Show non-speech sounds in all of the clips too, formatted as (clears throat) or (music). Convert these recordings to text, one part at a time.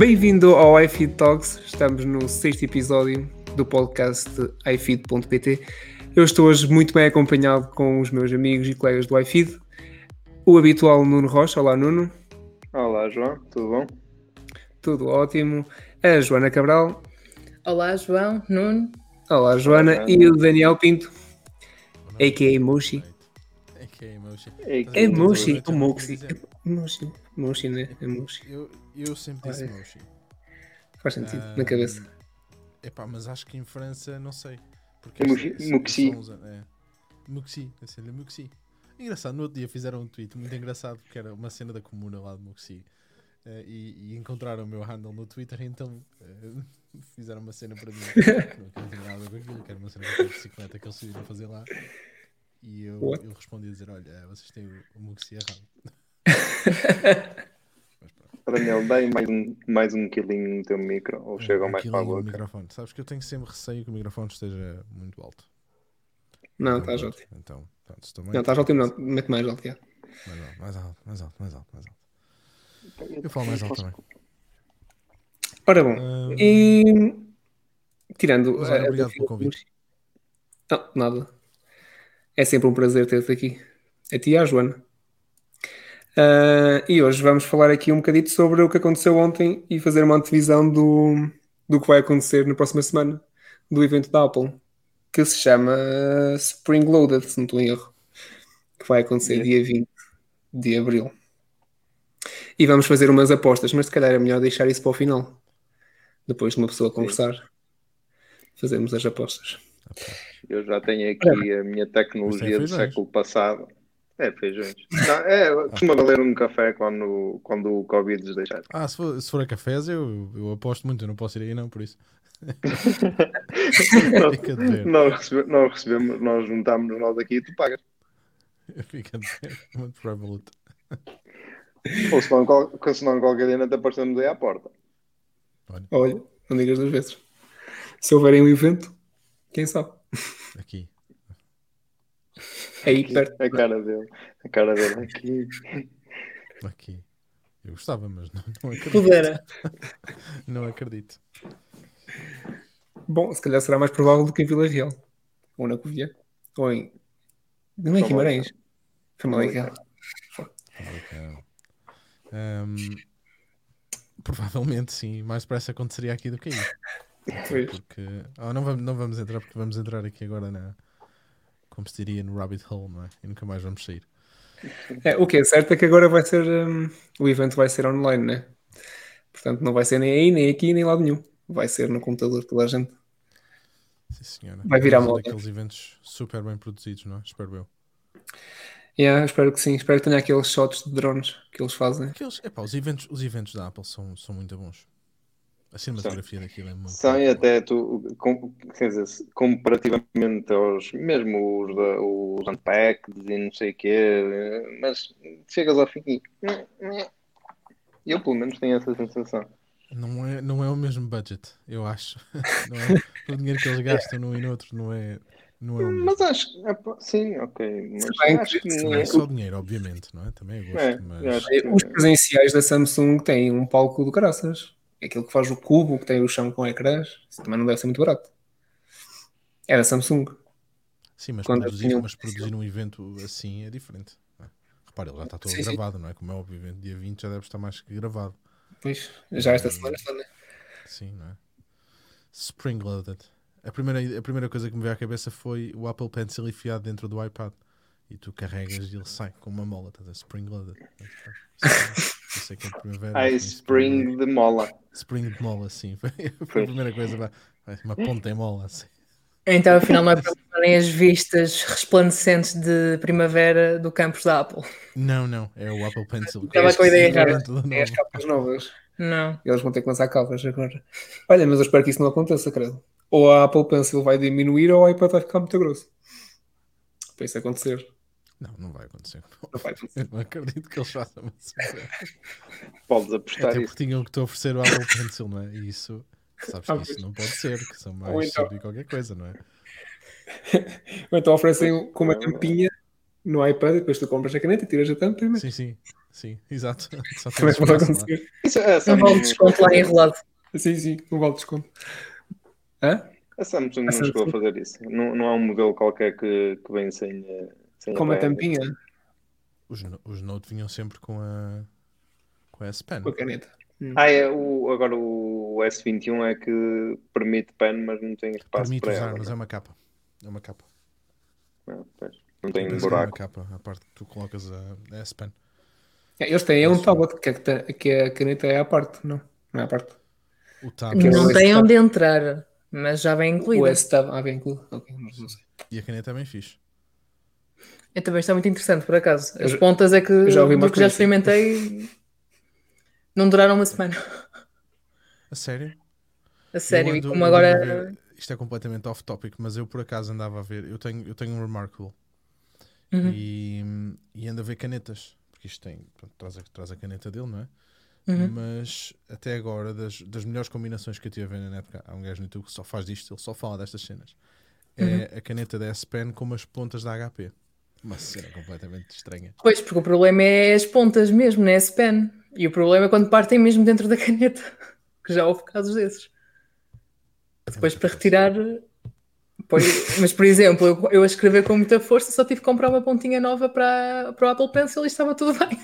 Bem-vindo ao iFeed Talks, estamos no sexto episódio do podcast iFeed.pt. Eu estou hoje muito bem acompanhado com os meus amigos e colegas do iFeed. O habitual Nuno Rocha, olá Nuno. Olá João, tudo bom? Tudo ótimo. A Joana Cabral. Olá João, Nuno. Olá Joana. Olá, e o Daniel Pinto, a.k.a. Moshi. A.k.a. Moshi. É o Moxie. dizer. É Moshi, Moshi, né? É Moshi. Eu, eu sempre disse Olha. Moshi. Faz sentido, na Ahm, cabeça. Epá, mas acho que em França, não sei. Porque É Muxi- É. Muxi, esse é Muxi. Engraçado, no outro dia fizeram um tweet muito engraçado, porque era uma cena da comuna lá de Muxi. Eh, e, e encontraram o meu handle no Twitter, então eh, (laughs) fizeram uma cena para mim. (laughs) não tinha nada a ver com aquilo, que era uma cena com a bicicleta que eles decidiram fazer lá. E eu, What? eu respondi a dizer: Olha, vocês têm o, o Muxi errado. Daniel, dá mais um, mais um quilinho no teu micro, ou chega mais Aquilo para a boca. microfone. Sabes que eu tenho sempre receio que o microfone esteja muito alto. Não, Então, estás pronto. ótimo. Então, pronto, estou bem. Não, estás ótimo, não. Mete mais alto, já. Mais alto, mais alto, mais alto, mais alto, mais alto. Eu falo mais alto também. Ora bom, e tirando. Mas olha, a obrigado pelo convite. Não, nada. É sempre um prazer ter-te aqui. A ti e à Joana. Ah, e hoje vamos falar aqui um bocadito sobre o que aconteceu ontem e fazer uma antevisão do, do que vai acontecer na próxima semana, do evento da Apple, que se chama Spring Loaded, se não estou em erro, que vai acontecer Yeah. dia 20 de abril. E vamos fazer umas apostas, mas se calhar é melhor deixar isso para o final. Depois de uma pessoa conversar, fazemos as apostas. Eu já tenho aqui a minha tecnologia do século passado. É feijões. Não, é, costuma valer um café quando, quando o Covid nos deixar. Ah, se for, se for a cafés, eu, eu aposto muito. Eu não posso ir aí, não, por isso. (laughs) Fica de ver. nós, recebe- nós recebemos, nós juntámos nós aqui e tu pagas. Fica de ver. Muito provável. Ou se não, qual- se não qualquer dia não te aparecemos aí à porta. Olha, não digas duas vezes. Se houverem um evento, quem sabe? Aqui. Aí perto. A cara dele. A cara dele aqui. Aqui. Eu gostava, mas não, não acredito. Pudera. (laughs) Não acredito. Bom, se calhar será mais provável do que em Vila Real. Ou na Covilhã. Ou em. Não é Guimarães. Famalicão. Famalicão. Ahm, provavelmente sim. Mais depressa aconteceria aqui do que aí. Porque. Ah, não, vamos, não vamos entrar porque vamos entrar aqui agora na. Como se diria no Rabbit Hole, não é? E nunca mais vamos sair. É, o que é certo é que agora vai ser. hum, o evento vai ser online, né? Portanto, não vai ser nem aí, nem aqui, nem lado nenhum. Vai ser no computador toda a gente. Sim, senhora. Vai virar moda. daqueles eventos super bem produzidos, não é? Espero eu. Yeah, espero que sim. Espero que tenha aqueles shots de drones que eles fazem. Aqueles, epá, os, eventos, os eventos da Apple são, são muito bons. A cinematografia daquilo é muito São e até tu, com, quer dizer, comparativamente aos, mesmo os, da, os Unpacked e não sei o quê, mas chegas ao fim e eu pelo menos tenho essa sensação. Não é, não é o mesmo budget, eu acho. (laughs) Não é, o dinheiro que eles gastam num e no outro não é, não é o mesmo. Mas acho sim, ok, mas bem acho que Não é só dinheiro, obviamente, não é? Também é gosto, É, mas Os presenciais da Samsung têm um palco do caraças. Aquilo que faz o cubo, que tem o chão com ecrãs. Isso também não deve ser muito barato. É da Samsung. sim, mas quando produzir, tinha um mas produzir um evento assim é diferente. não é? Repara, ele já está todo Sim, sim. gravado, não é? Como é óbvio, evento dia 20 já deve estar mais que gravado. Pois, já esta semana está, né? Sim, não é? Spring loaded. A primeira, a primeira coisa que me veio à cabeça foi o Apple Pencil enfiado dentro do iPad. E tu carregas e ele sai com uma mola, estás a? Spring loaded. (laughs) Eu sei que é primavera. Ai, tem Spring de mola. Spring de mola, sim. Foi, foi a primeira coisa. Uma ponta em mola, assim. Então, afinal, não é para mostrarem as vistas resplandecentes de primavera do campus da Apple. Não, não. É o Apple Pencil. Estava com a ideia errada. É as capas novas. Não. Eles vão ter que lançar capas agora. Olha, mas eu espero que isso não aconteça, credo. Ou a Apple Pencil vai diminuir ou o iPad vai ficar muito grosso. Para isso acontecer. Não, não vai acontecer. Não vai acontecer. Eu não acredito que eles façam isso. (laughs) Podes apostar Até isso. porque tinham que te oferecer o Apple Pencil, não é? E isso, sabes Ah, que isso não pode ser, que são mais então- sobre qualquer coisa, não é? (laughs) Ou então oferecem com uma tampinha no iPad e depois tu compras a caneta, tiras a tampa e metes. Sim, sim. Sim, exato. (laughs) Só Como é que pode acontecer? Isso, a Um Samsung, vale de desconto lá enrolado. Sim, sim, um vale de desconto. Hã? a Samsung não chegou a fazer isso. Não, não há um modelo qualquer que, que vem sem, eh, sem Com uma tampinha, Os, os Note vinham sempre com a, com a S Pen. com a caneta. Ah, é, o, agora o S21 é que permite pen, mas não tem espaço Permite para usar, ela. mas é uma capa. É uma capa. Não, pois. Não tem Eu penso que é uma buraco. capa, a parte que tu colocas a, a S Pen. É, Eles têm é um tablet, que, é que, a caneta é à parte, não? Não é à parte. O tab Aquele- Não tem onde entrar, mas já vem O incluído. S-Tab, ah, bem incluído. Ok, não não sei. e a caneta é bem fixe. Eu também está muito interessante, por acaso. As Eu pontas é que, já ouvi do que já experimentei, não duraram uma semana. A sério? A sério, Eu e ando- como ando agora. ver- Isto é completamente off topic, mas eu por acaso andava a ver. Eu tenho, eu tenho um Remarkable Uhum. e, e ando a ver canetas. Porque isto tem. pronto, traz, a, traz a caneta dele, não é? Uhum. Mas até agora, das, das melhores combinações que eu tive a ver na net, há um gajo no YouTube que só faz disto, ele só fala destas cenas. É Uhum. a caneta da S Pen com umas pontas da HP. Uma cena completamente estranha. Pois, porque o problema é as pontas mesmo, não é esse pen. E o problema é quando partem mesmo dentro da caneta. (laughs) Que já houve casos desses. Depois para retirar. Pois, mas, por exemplo, eu, eu a escrever com muita força só tive que comprar uma pontinha nova para, para o Apple Pencil e estava tudo bem.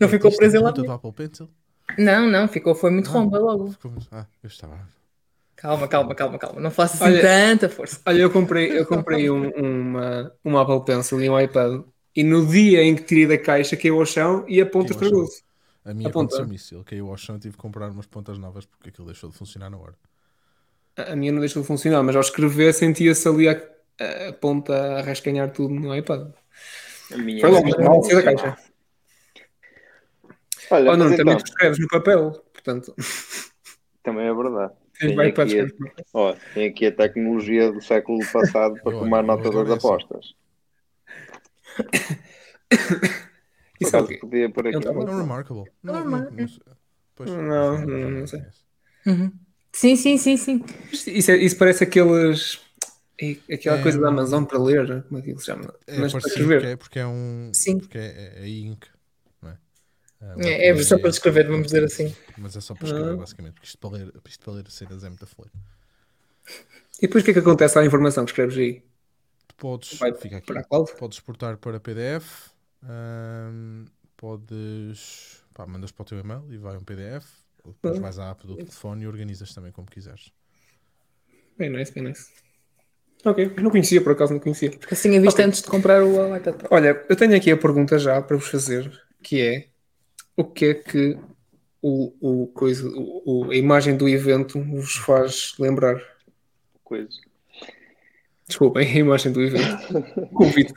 Não ficou preso lá. do Apple Pencil? Não, não, ficou, foi muito Ah. romba logo. Ah, eu estava. Calma, calma, calma, calma. Não faça assim Olha- tanta força. Olha, eu comprei, eu comprei um- uma, uma Apple Pencil e um iPad e no dia em que tirei da caixa caiu ao chão e a ponta estragou-se. A minha aconteceu-me isso. Ele caiu ao chão e tive que comprar umas pontas novas porque aquilo deixou de funcionar na hora. A a minha não deixou de funcionar, mas ao escrever sentia-se ali a, a ponta a rascanhar tudo no iPad. A minha Foi logo, não mal saiu da caixa. Olha, Oh, não, também então, tu escreves no papel, portanto, também é verdade. Tem aqui, papel. ó, tem aqui a tecnologia do século passado para (laughs) Eu tomar olho, eu nota das apostas. (coughs) Isso Por é o quê? podia pôr aqui. Tava- Não, remarkable. Não, não, não Não, não, sei. Uhum. Sim, sim, sim, sim. Isso, é- isso parece aqueles. e- Aquela É, coisa da Amazon para ler, como é que ele se chama? É Mas para escrever. porque é, porque é um. Sim. Porque é, é, é ink. Não é? É, é só para escrever, vamos dizer assim. Mas é só para escrever, Ah. basicamente. Porque isto para ler, isto para ler cenas é muito fleiro. E depois o que é que acontece à informação que escreves aí? Tu podes. Vai Fica aqui. Para? Podes exportar para PDF. podes. Pá, mandas para o teu e-mail e vai um PDF. ou Depois Ah. vais à app do telefone e organizas também como quiseres. Bem nice, bem nice. Ok, eu não conhecia, por acaso não conhecia. Porque assim a vista Ok. antes de comprar o iPad Pro. Olha, eu tenho aqui a pergunta já para vos fazer, que é o que é que o, o coisa, o, a imagem do evento vos faz lembrar? Coisa. Desculpem, a imagem do evento. (laughs) O convite.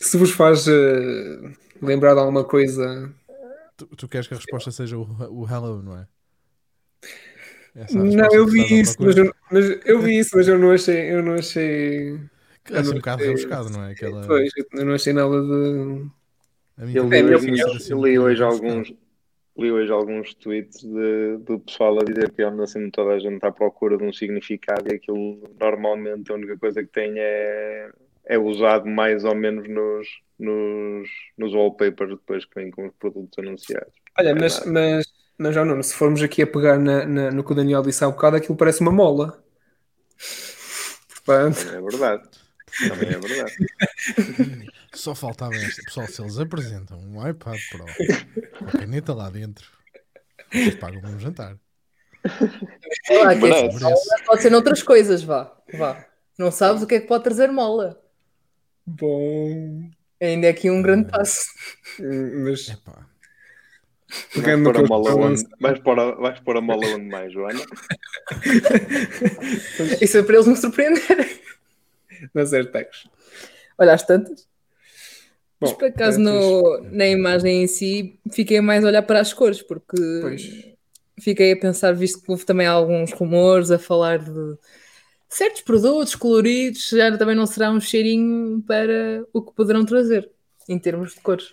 Se vos faz eh, lembrar de alguma coisa. Tu, tu queres que a resposta seja o, o hello, não é? Não, eu vi isso, mas eu, mas eu vi isso, mas eu não achei, eu não achei. Que é assim um não bocado rebuscado, não é? Aquela... Pois, eu não achei nada de. Eu li, hoje, assim eu um li hoje alguns li hoje alguns tweets de- do pessoal a dizer que anda sempre toda a gente à procura de um significado e aquilo normalmente a única coisa que tem é, é usado mais ou menos nos, nos, nos wallpapers depois que vêm com os produtos anunciados. Olha, É mas, nada. mas, mas já não, se formos aqui a pegar na, na- no que o Daniel disse há bocado, aquilo parece uma mola. Portanto, é verdade. Também é verdade. (laughs) Só faltava esta. Pessoal, se eles apresentam um iPad Pro com a caneta lá dentro, vocês pagam um jantar. Que mola pode ser noutras coisas, vá. vá. Não sabes o que é que pode trazer mola. bom. Ainda é aqui um grande passo. Mas Epá, Vais pegando no pôr, a mola onde, vais, pôr a, vais pôr a mola onde mais, Joana? (laughs) Isso é para eles me surpreenderem. nas AirTags. Olha, às tantas. Mas Bom, por acaso é no, na imagem em si fiquei mais a olhar para as cores, porque Pois. fiquei a pensar, visto que houve também alguns rumores a falar de certos produtos coloridos, já também não será um cheirinho para o que poderão trazer em termos de cores.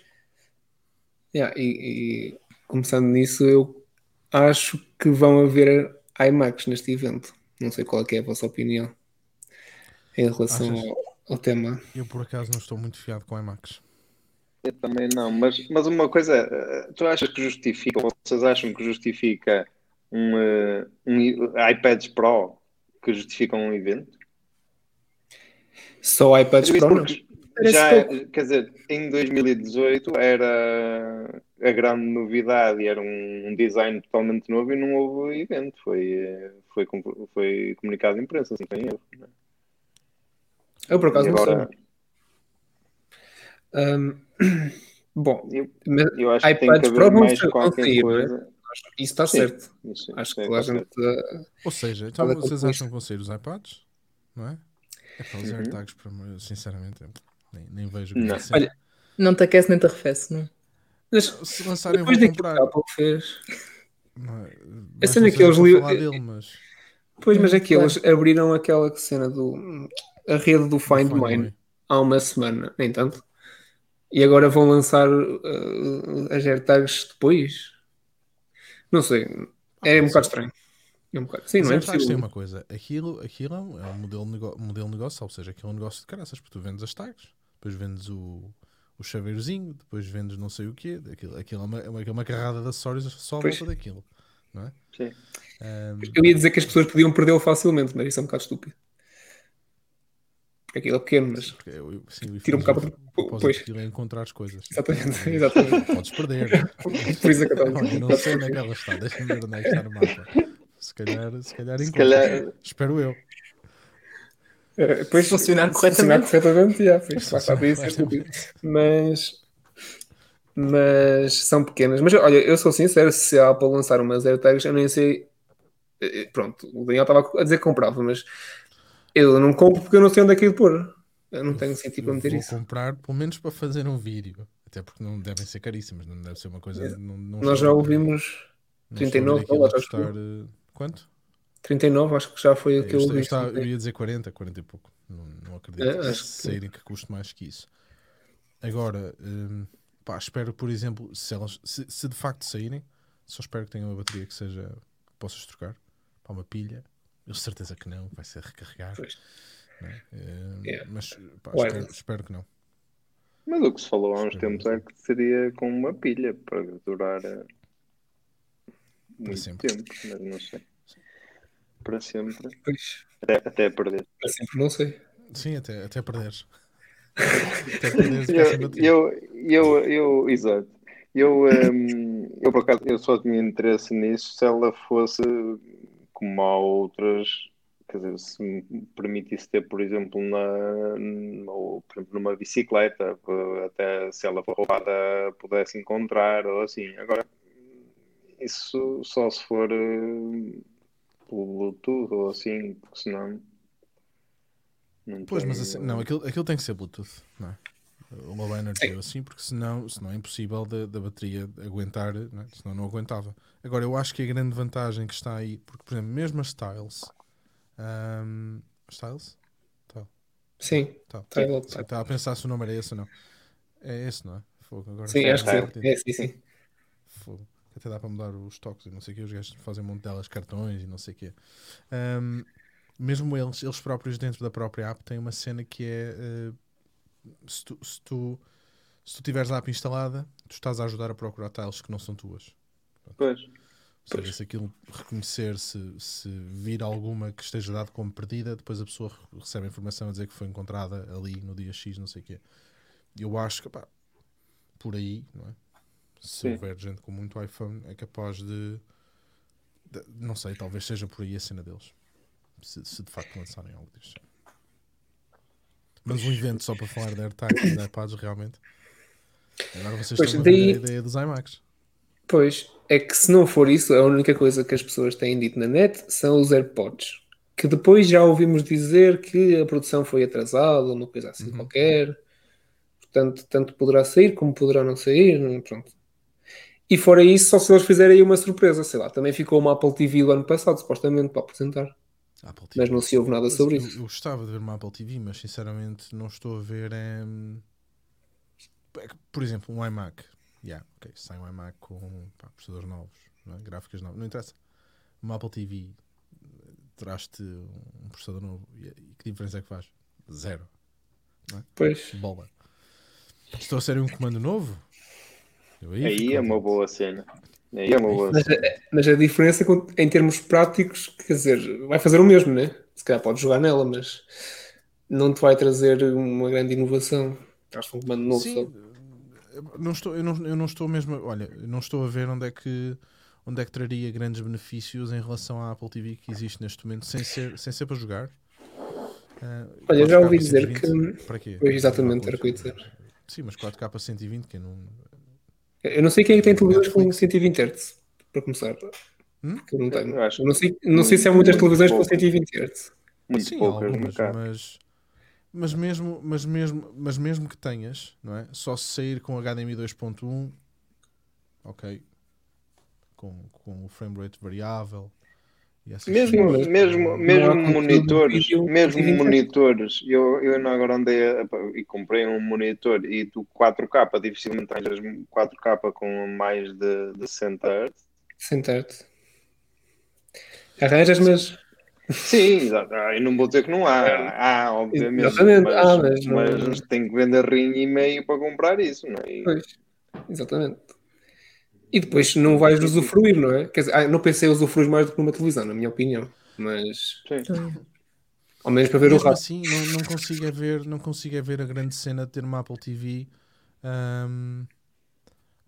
Yeah, e, e começando nisso, eu acho que vão haver IMAX neste evento. Não sei qual é, que é a vossa opinião em relação Achas? ao, ao tema. eu por acaso não estou muito fiado com IMAX. Eu também não, mas, mas uma coisa, eh, tu achas que justifica, ou vocês acham que justifica um, eh, um iPads Pro que justificam um evento? Só iPads Pro, não. já, pouco. quer dizer, em 2018 era a grande novidade e era um, um design totalmente novo e não houve evento, foi, eh, foi, foi comunicado à imprensa, assim, sem erro. Eu por acaso E não sei. Ahm, (clears throat) bom, eu, eu acho que tem que iPads haver Pro vão sair, coisa. isso está Sim. certo. Isso, Acho isso que é a gente. ah, Ou seja, então vocês acham que vão sair os iPads? Não é? É para os Uhum. AirTags, para mim, sinceramente, nem, nem vejo Não. grande cena. Olha, Não te aquece nem te arrefece, não? mas Se lançarem, depois vou daquilo que comprar. a Apple fez. Não é? A cena é não que eles li- falar dele, mas Pois, mas Hum, é que eles abriram aquela cena do. a rede do Find Find Mine My. há uma semana, nem tanto. E agora vão lançar ah, as AirTags depois. Não sei. É um bocado estranho. É um bocado. Sim, não é AirTags tem possível. uma coisa, aquilo, aquilo é um é um modelo, de nego- modelo de negócio, ou seja, aquilo é um negócio de caraças, porque tu vendes as tags, depois vendes o, o chaveirozinho, depois vendes não sei o quê, aquilo, aquilo é, uma, é uma, é uma carrada de acessórios só à volta daquilo. Não é? Sim. Ahm, Eu ia dizer que as pessoas podiam perdê-lo facilmente, mas isso é um bocado estúpido. Porque aquilo é pequeno, mas. sim, Tira um bocado- o propósito pois. daquilo é encontrar as coisas. Exatamente, exatamente. Podes perder. (laughs) Por isso é que eu estava eu não sei onde é que ela está, deixa-me ver onde é que está no mapa. Se calhar, se calhar, Se calhar- Espero eu. É, Depois Funcionar se funcionar corretamente. corretamente, já, pois, Funcionar ser estúpido. Mas, mas são pequenas. Mas olha, eu sou sincero, se a Apple lançar umas AirTags, eu nem sei. eh, eh, Pronto, o Daniel estava a dizer que comprava, mas eu não compro porque eu não sei onde é que é de pôr. Eu não tenho sentido para Eu meter vou isso. comprar, pelo menos para fazer um vídeo. Até porque não devem ser caríssimas, não deve ser uma coisa. Não, não Nós já ouvimos não estou a ver 39 aquilo a dólares, custar, eh, Quanto? 39, acho que já foi o que eu, eu eu ouvi. estava- eu ia dizer 40, 40 e pouco. Não, não acredito É, que acho que- saírem que custe mais que isso. Agora, hum, pá, espero, por exemplo, se, elas, se, se de facto saírem, só espero que tenham uma bateria que seja que possas trocar para uma pilha. Eu certeza que não, vai ser recarregar. Pois. não é? Hum, Yeah. Mas pá, espero, espero que não. Mas o que se falou há uns Espero tempos é que seria com uma pilha para durar eh, muito sempre. tempo, mas não sei. Para sempre, Pois, até, até perder. para sempre não sei. Sim, até, até perderes. (laughs) até sem Eu, eu, eu, eu, exato. Eu, ehm, eu, por acaso, eu só tinha interesse nisso se ela fosse como há outras, quer dizer, se me permitisse ter, por exemplo, na, ou, por exemplo, numa bicicleta, até se ela for roubada pudesse encontrar, ou assim. Agora, isso só se for eh, pelo Bluetooth ou assim, porque senão. Não Pois, mas tem- assim, não, aquilo, aquilo tem que ser Bluetooth, não é? O low energy ou assim, porque senão, senão é impossível da, da bateria aguentar, não é? senão não aguentava. Agora, eu acho que a grande vantagem que está aí, porque, por exemplo, mesmo as Styles, ahm, Styles? Sim, Tá. Eu Tidal. Estava a pensar se o nome era esse ou não. É esse, não é? Fogo, agora Sim, acho que sim. perdido. É, sim, sim. Fogo. Até dá para mudar os toques e não sei o que. Os gajos fazem um monte delas cartões e não sei o que. mesmo eles, eles próprios dentro da própria app têm uma cena que é eh, se, tu, se, tu, se tu tiveres a app instalada, tu estás a ajudar a procurar tiles que não são tuas. Pois. Ou seja, se aquilo reconhecer, se, se vir alguma que esteja dado como perdida, depois a pessoa re- recebe a informação a dizer que foi encontrada ali no dia X, não sei o quê. Eu acho que, pá, por aí, não é? Se Sim. houver gente com muito iPhone, é capaz de, de- Não sei, talvez seja por aí a cena deles. Se, se de facto lançarem algo disto. Mas um evento só para falar de AirTags e de iPads, realmente. Agora vocês Pois, estão daí- a ideia dos iMacs. Pois, é que se não for isso, a única coisa que as pessoas têm dito na net são os AirPods. Que depois já ouvimos dizer que a produção foi atrasada, uma coisa assim Uhum. qualquer. Portanto, tanto poderá sair como poderá não sair. não- Pronto. E fora isso, só se eles fizerem aí uma surpresa, sei lá. Também ficou uma Apple TV do ano passado, supostamente, para apresentar. Apple Mas não se ouve nada sobre eu, isso. Eu gostava de ver uma Apple TV, mas sinceramente não estou a ver. em, é Por exemplo, um iMac. Yeah, ok, sai um iMac com pá, processadores novos, não é? gráficas novas, não interessa. Uma Apple TV traz-te um processador novo e, que diferença é que faz? Zero. Pois. Bola. Se trouxerem um comando novo, eu aí, Aí é uma boa cena. É uma boa Mas, cena. a- mas a diferença em termos práticos, quer dizer, vai fazer o mesmo, né? Se calhar podes jogar nela, mas não te vai trazer uma grande inovação. Traz um comando novo Sim, só. não estou, eu, não, eu não estou mesmo. Olha, não estou a ver onde é que onde é que traria grandes benefícios em relação à Apple TV que existe neste momento, sem ser, sem ser para jogar. Ah, Olha, 4K já ouvi dizer 120, Para quê? Pois, exatamente, era o que eu ia dizer. Sim, mas 4K 120, que não. Eu não sei quem é que tem televisões com 120 Hz, para começar. Hum? Porque eu não tenho. Eu acho Eu não sei, não sei se há muitas televisões com pouco. 120 Hz. Muito Sim, poucas no algumas, mas, mas, mesmo, mas, mesmo, mas mesmo que tenhas, não é? Só se sair com HDMI 2.1, ok. Com, com o frame rate variável. Mesmo, coisas. mesmo, não mesmo monitores, vídeo mesmo 120. monitores, eu, eu não agora andei a- e comprei um monitor e tu 4K, dificilmente tens 4K com mais de, de 60 Hz. 100 Hz. Arranjas, mas. Sim. Ah, Eu não vou dizer que não há, há, obviamente, Exatamente, mas, há, mas não- mas tem que vender rim e meio para comprar isso, não é? E- Pois, exatamente. E depois não vais usufruir, não é? Quer dizer, ah, no PC usufruis mais do que numa televisão, na minha opinião. Mas, Sim. ao menos para ver o Mesmo rato. assim, não, não consigo é ver, não consigo é ver a grande cena de ter uma Apple TV. Ahm,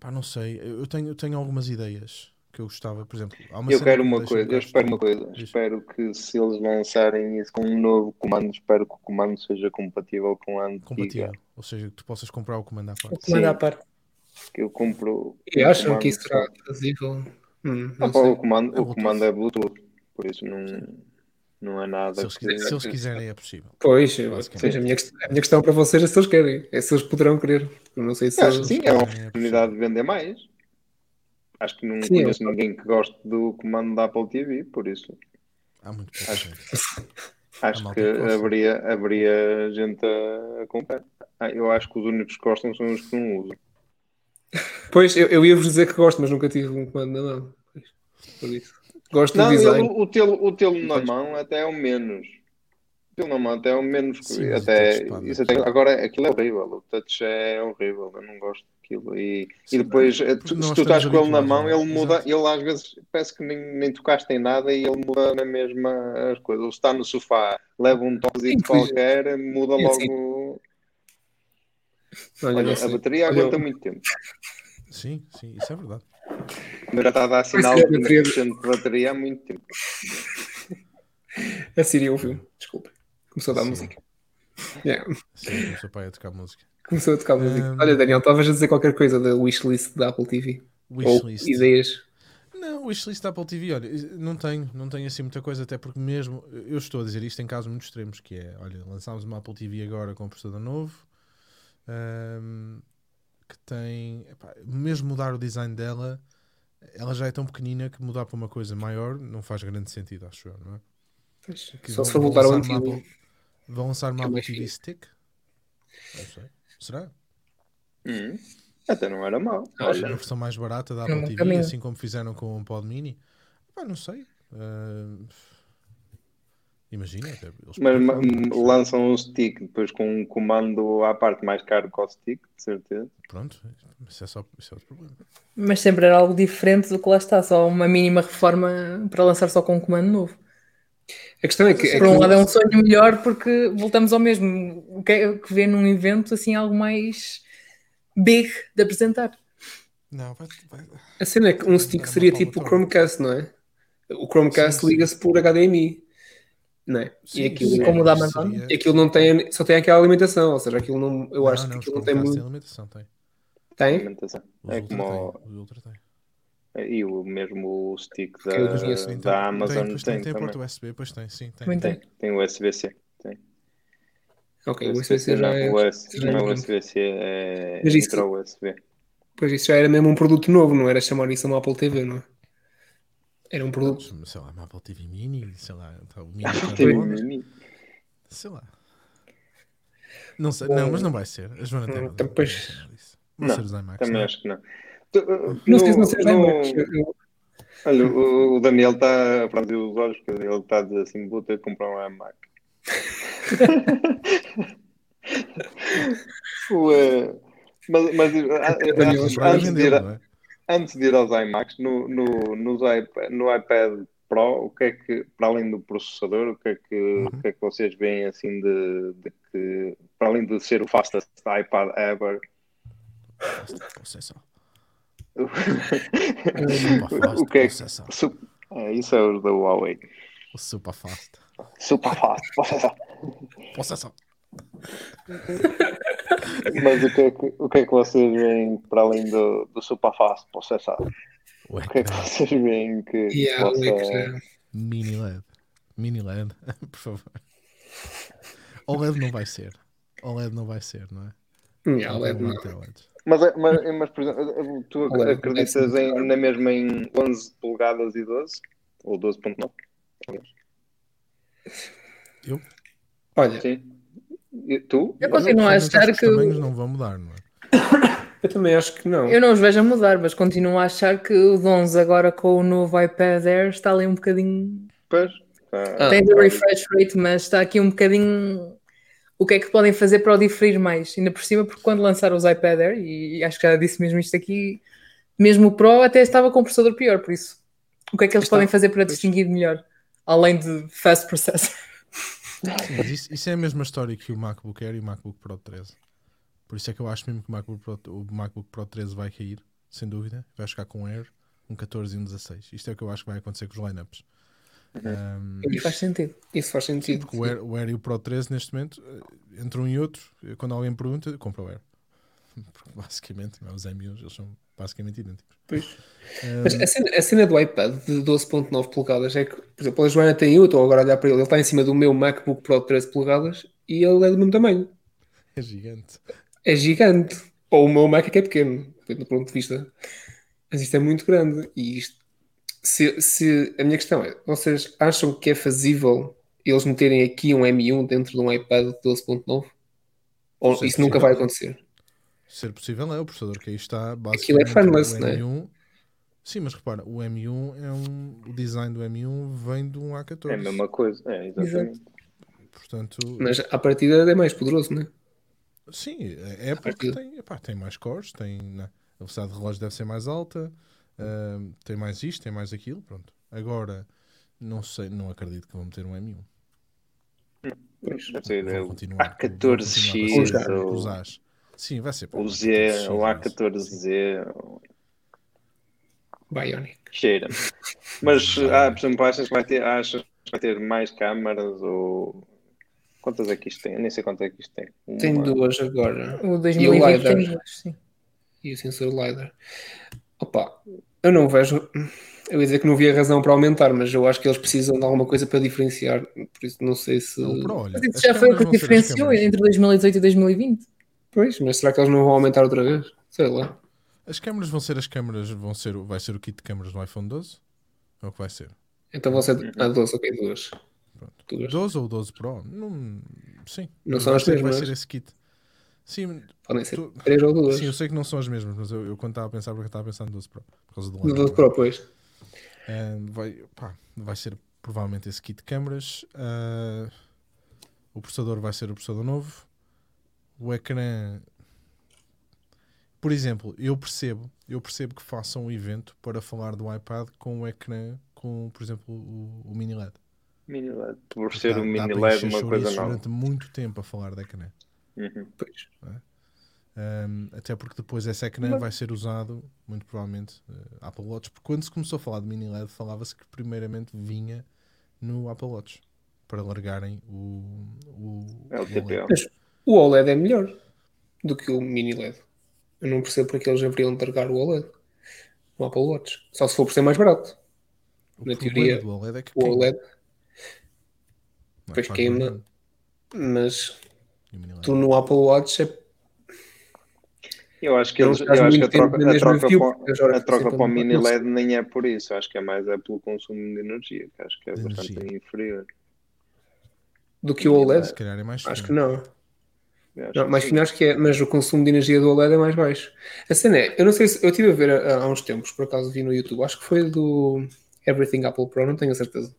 pá, não sei. Eu tenho, eu tenho algumas ideias que eu gostava, por exemplo. Há uma Eu cena quero uma um coisa, eu espero uma coisa. Diz. Espero que se eles lançarem isso com um novo comando, espero que o comando seja compatível com a antiga. compatível. Ou seja, que tu possas comprar o comando à O parte. comando Sim. à parte. Que eu compro. E acham comando que isso será fazível? Hum, Ah, pá, o comando, É o Bluetooth. comando é Bluetooth, por isso não, não é nada. Se eles, que- quiserem, se eles quiserem, é possível. Pois, seja, a, minha, a minha questão para vocês é se eles querem. É se eles poderão querer. Eu não sei se eles... que sim, é uma É oportunidade de vender mais. Acho que não Sim, conheço ninguém que goste do comando da Apple TV, por isso Há muito Acho- acho que gosta. haveria, haveria gente a, a comprar. Ah, eu acho que os únicos que gostam são os que não usam. Pois, eu, eu ia-vos dizer que gosto, mas nunca tive um comando na mão. Por isso. Gosto Não, do design. ele- o tê-lo o tê-lo na mão até é o menos. O tê-lo na mão até é o menos. Sim, até, isso é até, agora, aquilo é horrível. O touch é horrível. Eu não gosto daquilo. E, Sim, e depois, porque tu- se tu estás com ele na mão, é? ele muda. Exato. Ele às vezes parece que nem, nem tocaste em nada e ele muda na mesma as coisas. Ele está no sofá, leva um pois. qualquer, muda logo. Olha, Olha, a bateria Olha, aguenta muito tempo. Sim, sim, isso é verdade. Mas já está a dar sinal Pois é, de a bateria- 20% de bateria há muito tempo. (laughs) A Siri ouviu, desculpa. Começou a dar Sim. música. Yeah, Sim, o seu pai a tocar música. Começou a tocar música. Hum. Olha, Daniel, estavas a dizer qualquer coisa da wishlist da Apple TV? Ou Wishlist. ideias? Não, wishlist da Apple TV, olha, não tenho, não tenho assim muita coisa, até porque mesmo, eu estou a dizer isto em casos muito extremos, que é, olha, lançámos uma Apple TV agora com um processador novo, ahm, que tem, epá, mesmo mudar o design dela, ela já é tão pequenina que mudar para uma coisa maior não faz grande sentido, acho eu, não é? Pois, Que Só vão- se for vão voltar ao lançar uma antigo. Apple- Vão lançar uma É Apple TV. Stick? Não sei. Será? Hum, Até não era mau. Ah, Olha, Uma versão mais barata da É Apple um TV, caminho. assim como fizeram com o Pod Mini? Pá, não sei. Ah, Imagina, Mas podem- lançam um stick depois com um comando à parte mais caro que o stick, de certeza. Pronto, isso é só isso é outro problema. Mas sempre era algo diferente do que lá está, só uma mínima reforma para lançar só com um comando novo. A questão é que. é Por um que- lado é um sonho melhor porque voltamos ao mesmo. O que é que vê num evento assim algo mais big de apresentar? Não, vai, vai- A cena é que um stick seria tipo o. Chromecast, não é? O Chromecast liga-se por HDMI, não é? Sim, e aquilo, sim, Como o da isso Amazon. seria- e aquilo não tem, só tem aquela alimentação, ou seja, aquilo não, eu Não, acho não, que aquilo não tem muito. alimentação, tem. Tem? Alimentação. Os É Ultra como tem. Ultra tem. E o mesmo o stick da, eu conheço, Sim, da tem, Amazon tem, tem, tem, tem também. porta USB, pois tem, sim, tem. Tem, tem. tem o USB-C. Tem. Ok, o USB-C USB-C já é. o já é não é. USB-C, é Mas isso- USB. Pois isso já era mesmo um produto novo, não era chamar isso uma Apple TV, não é? Era um produto. Não, Sei lá, uma Apple TV Mini, sei lá, tá, o Mini Tem micro-ondas, mini. sei lá. Não sei, não, mas não vai ser. A Joana tem então, não pois- vai ser nada disso. Vão Não, ser os iMacs, Também não é? acho que não. Tu, uh, Não sei se não no- mas eu- Olha, o o Daniel está a franzir os olhos porque ele está a dizer assim: vou ter que comprar um iMac. (laughs) o, eh, Mas, mas ah, Daniel, antes, de ir, é? antes de ir aos iMacs, no, no, nos iPad, no iPad Pro, o que é que, para além do processador, o que é que, Uhum. o que, é que vocês veem assim de, de que, para além de ser o fastest iPad ever, (laughs) Processor. o fast que é que, é, isso é os da Huawei. O super fast. Super fast, processor. Processor. (laughs) Mas o que, é que, o que é que vocês veem para além do, do super fast processor? O O que é que vocês veem que Yeah, possa... o ecrã. Mini LED. Mini LED, por favor. OLED não vai ser. OLED não vai ser, não é? Yeah, Não LED não. Mas, é- mas, mas, por exemplo, tu Olha, acreditas parece-me em, na mesma em 11 polegadas e 12? Ou 12.9? Eu? Olha, Sim. E tu? Eu continuo a achar os que. tamanhos não vão mudar, não é? (coughs) eu também acho que não. Eu não os vejo a mudar, mas continuo a achar que o 11 agora com o novo iPad Air está ali um bocadinho. Pois. Ah, Tem o refresh rate, mas está aqui um bocadinho. O que é que podem fazer para o diferir mais? Ainda por cima, porque quando lançaram os iPad Air, e acho que já disse mesmo isto aqui, mesmo o Pro até estava com um processador pior, por isso. O que é que eles Está. podem fazer para distinguir melhor? Além de fast processor. Mas isso, isso é a mesma história que o MacBook Air e o MacBook Pro 13. Por isso é que eu acho mesmo que o MacBook Pro, o MacBook Pro 13 vai cair, sem dúvida. Vai ficar com um Air, um 14 e um 16. Isto é o que eu acho que vai acontecer com os lineups. Um, E faz sentido. Isso faz sentido. porque o Air, o Air e o Pro 13 neste momento, eh, entre um e outro, eh, quando alguém pergunta, compra o Air. (laughs) Porque basicamente, é? os M1s eles são basicamente idênticos. Pois. Um, Mas a cena, a cena do iPad de 12.9 polegadas é que, por exemplo, a Joana tem eu, estou agora a olhar para ele, ele está em cima do meu MacBook Pro de 13 polegadas e ele é do mesmo tamanho. é gigante. É gigante. Ou o meu Mac é que é pequeno, do ponto de vista. Mas isto é muito grande. E isto, se, se- a minha questão é, vocês acham que é fazível eles meterem aqui um M1 dentro de um iPad de 12.9? Ou isso nunca sim. vai acontecer? Ser possível é o processador que aí está Aquilo é basicamente fanless, o não é? M1. Sim, mas repara, o M1 é um. O design do M1 vem de um A14. É a mesma coisa. É, exatamente. Portanto, Mas a partida é mais poderoso, não é? sim, é é porque tem, epá, tem mais cores, tem, né, a velocidade de relógio deve ser mais alta, ahm, tem mais isto, tem mais aquilo, pronto. Agora, não sei, não acredito que vão meter um M1. Pois, deve ser, é Vão o continuar com- vão A14X continuar com ou os As. Sim, vai ser. o Z, A14X, o ser. A14Z. Bionic. Cheira. Mas, ah, por exemplo, achas que vai ter, achas que vai ter mais câmaras ou. Quantas é que isto tem? Eu nem sei quanto é que isto tem. Uma- Tem duas agora. O 2020 LiDAR? tem duas, sim. E o sensor LiDAR. Opa, eu não vejo. Eu ia dizer que não havia razão para aumentar, mas eu acho que eles precisam de alguma coisa para diferenciar. Por isso não sei se. Não, Pro, olha, Mas isso já foi o que diferenciou entre 2018 e 2020. Pois, mas será que eles não vão aumentar outra vez? Sei lá. As câmaras vão ser as câmaras, vão ser, vai ser o kit de câmaras do iPhone 12? É o que vai ser? Então vão ser. Ah, duas, ok, duas. Pronto. Duas. 12 ou 12 Pro? Não, sim. Não são vai as ser- mesmas. Vai ser esse kit. Sim, Podem ser tu- três ou duas. sim, eu sei que não são as mesmas, mas eu, eu quando estava a pensar, porque eu estava a pensar no 12 Pro. Por causa do Do lado. 12 Pro, pois. Ah, vai, pá, vai ser provavelmente esse kit de câmaras. Ah, o processador vai ser o processador novo. O ecrã. Por exemplo, eu percebo, eu percebo que façam um evento para falar do iPad com o ecrã com, por exemplo, o, o mini LED. Mini LED. Por ser dá- o dá mini LED uma coisa nova. durante muito tempo a falar de ecrã. Uhum. pois. Um, até porque depois esse ecrã vai ser usado, muito provavelmente, uh, Apple Watch. Porque quando se começou a falar de mini LED, falava-se que primeiramente vinha no Apple Watch para largarem o, o, É o TPO. O OLED é melhor do que o mini LED. Eu não percebo porque eles deveriam largar o OLED no Apple Watch. Só se for por ser mais barato. O Na teoria, do OLED é que O OLED, é? depois queima. mas tu no Apple Watch é Eu acho que, eles, eu acho que a troca, a troca, view, para, a troca para o mini. LED nem é por isso. Acho que é mais é pelo consumo de energia, que acho que é De bastante energia. inferior. do que o OLED. Se calhar é mais Acho que não. Não, que mais acho que é, mas o consumo de energia do OLED é mais baixo. A cena é, eu não sei se eu estive a ver há, há uns tempos, por acaso vi no YouTube, acho que foi do Everything Apple Pro, não tenho a certeza.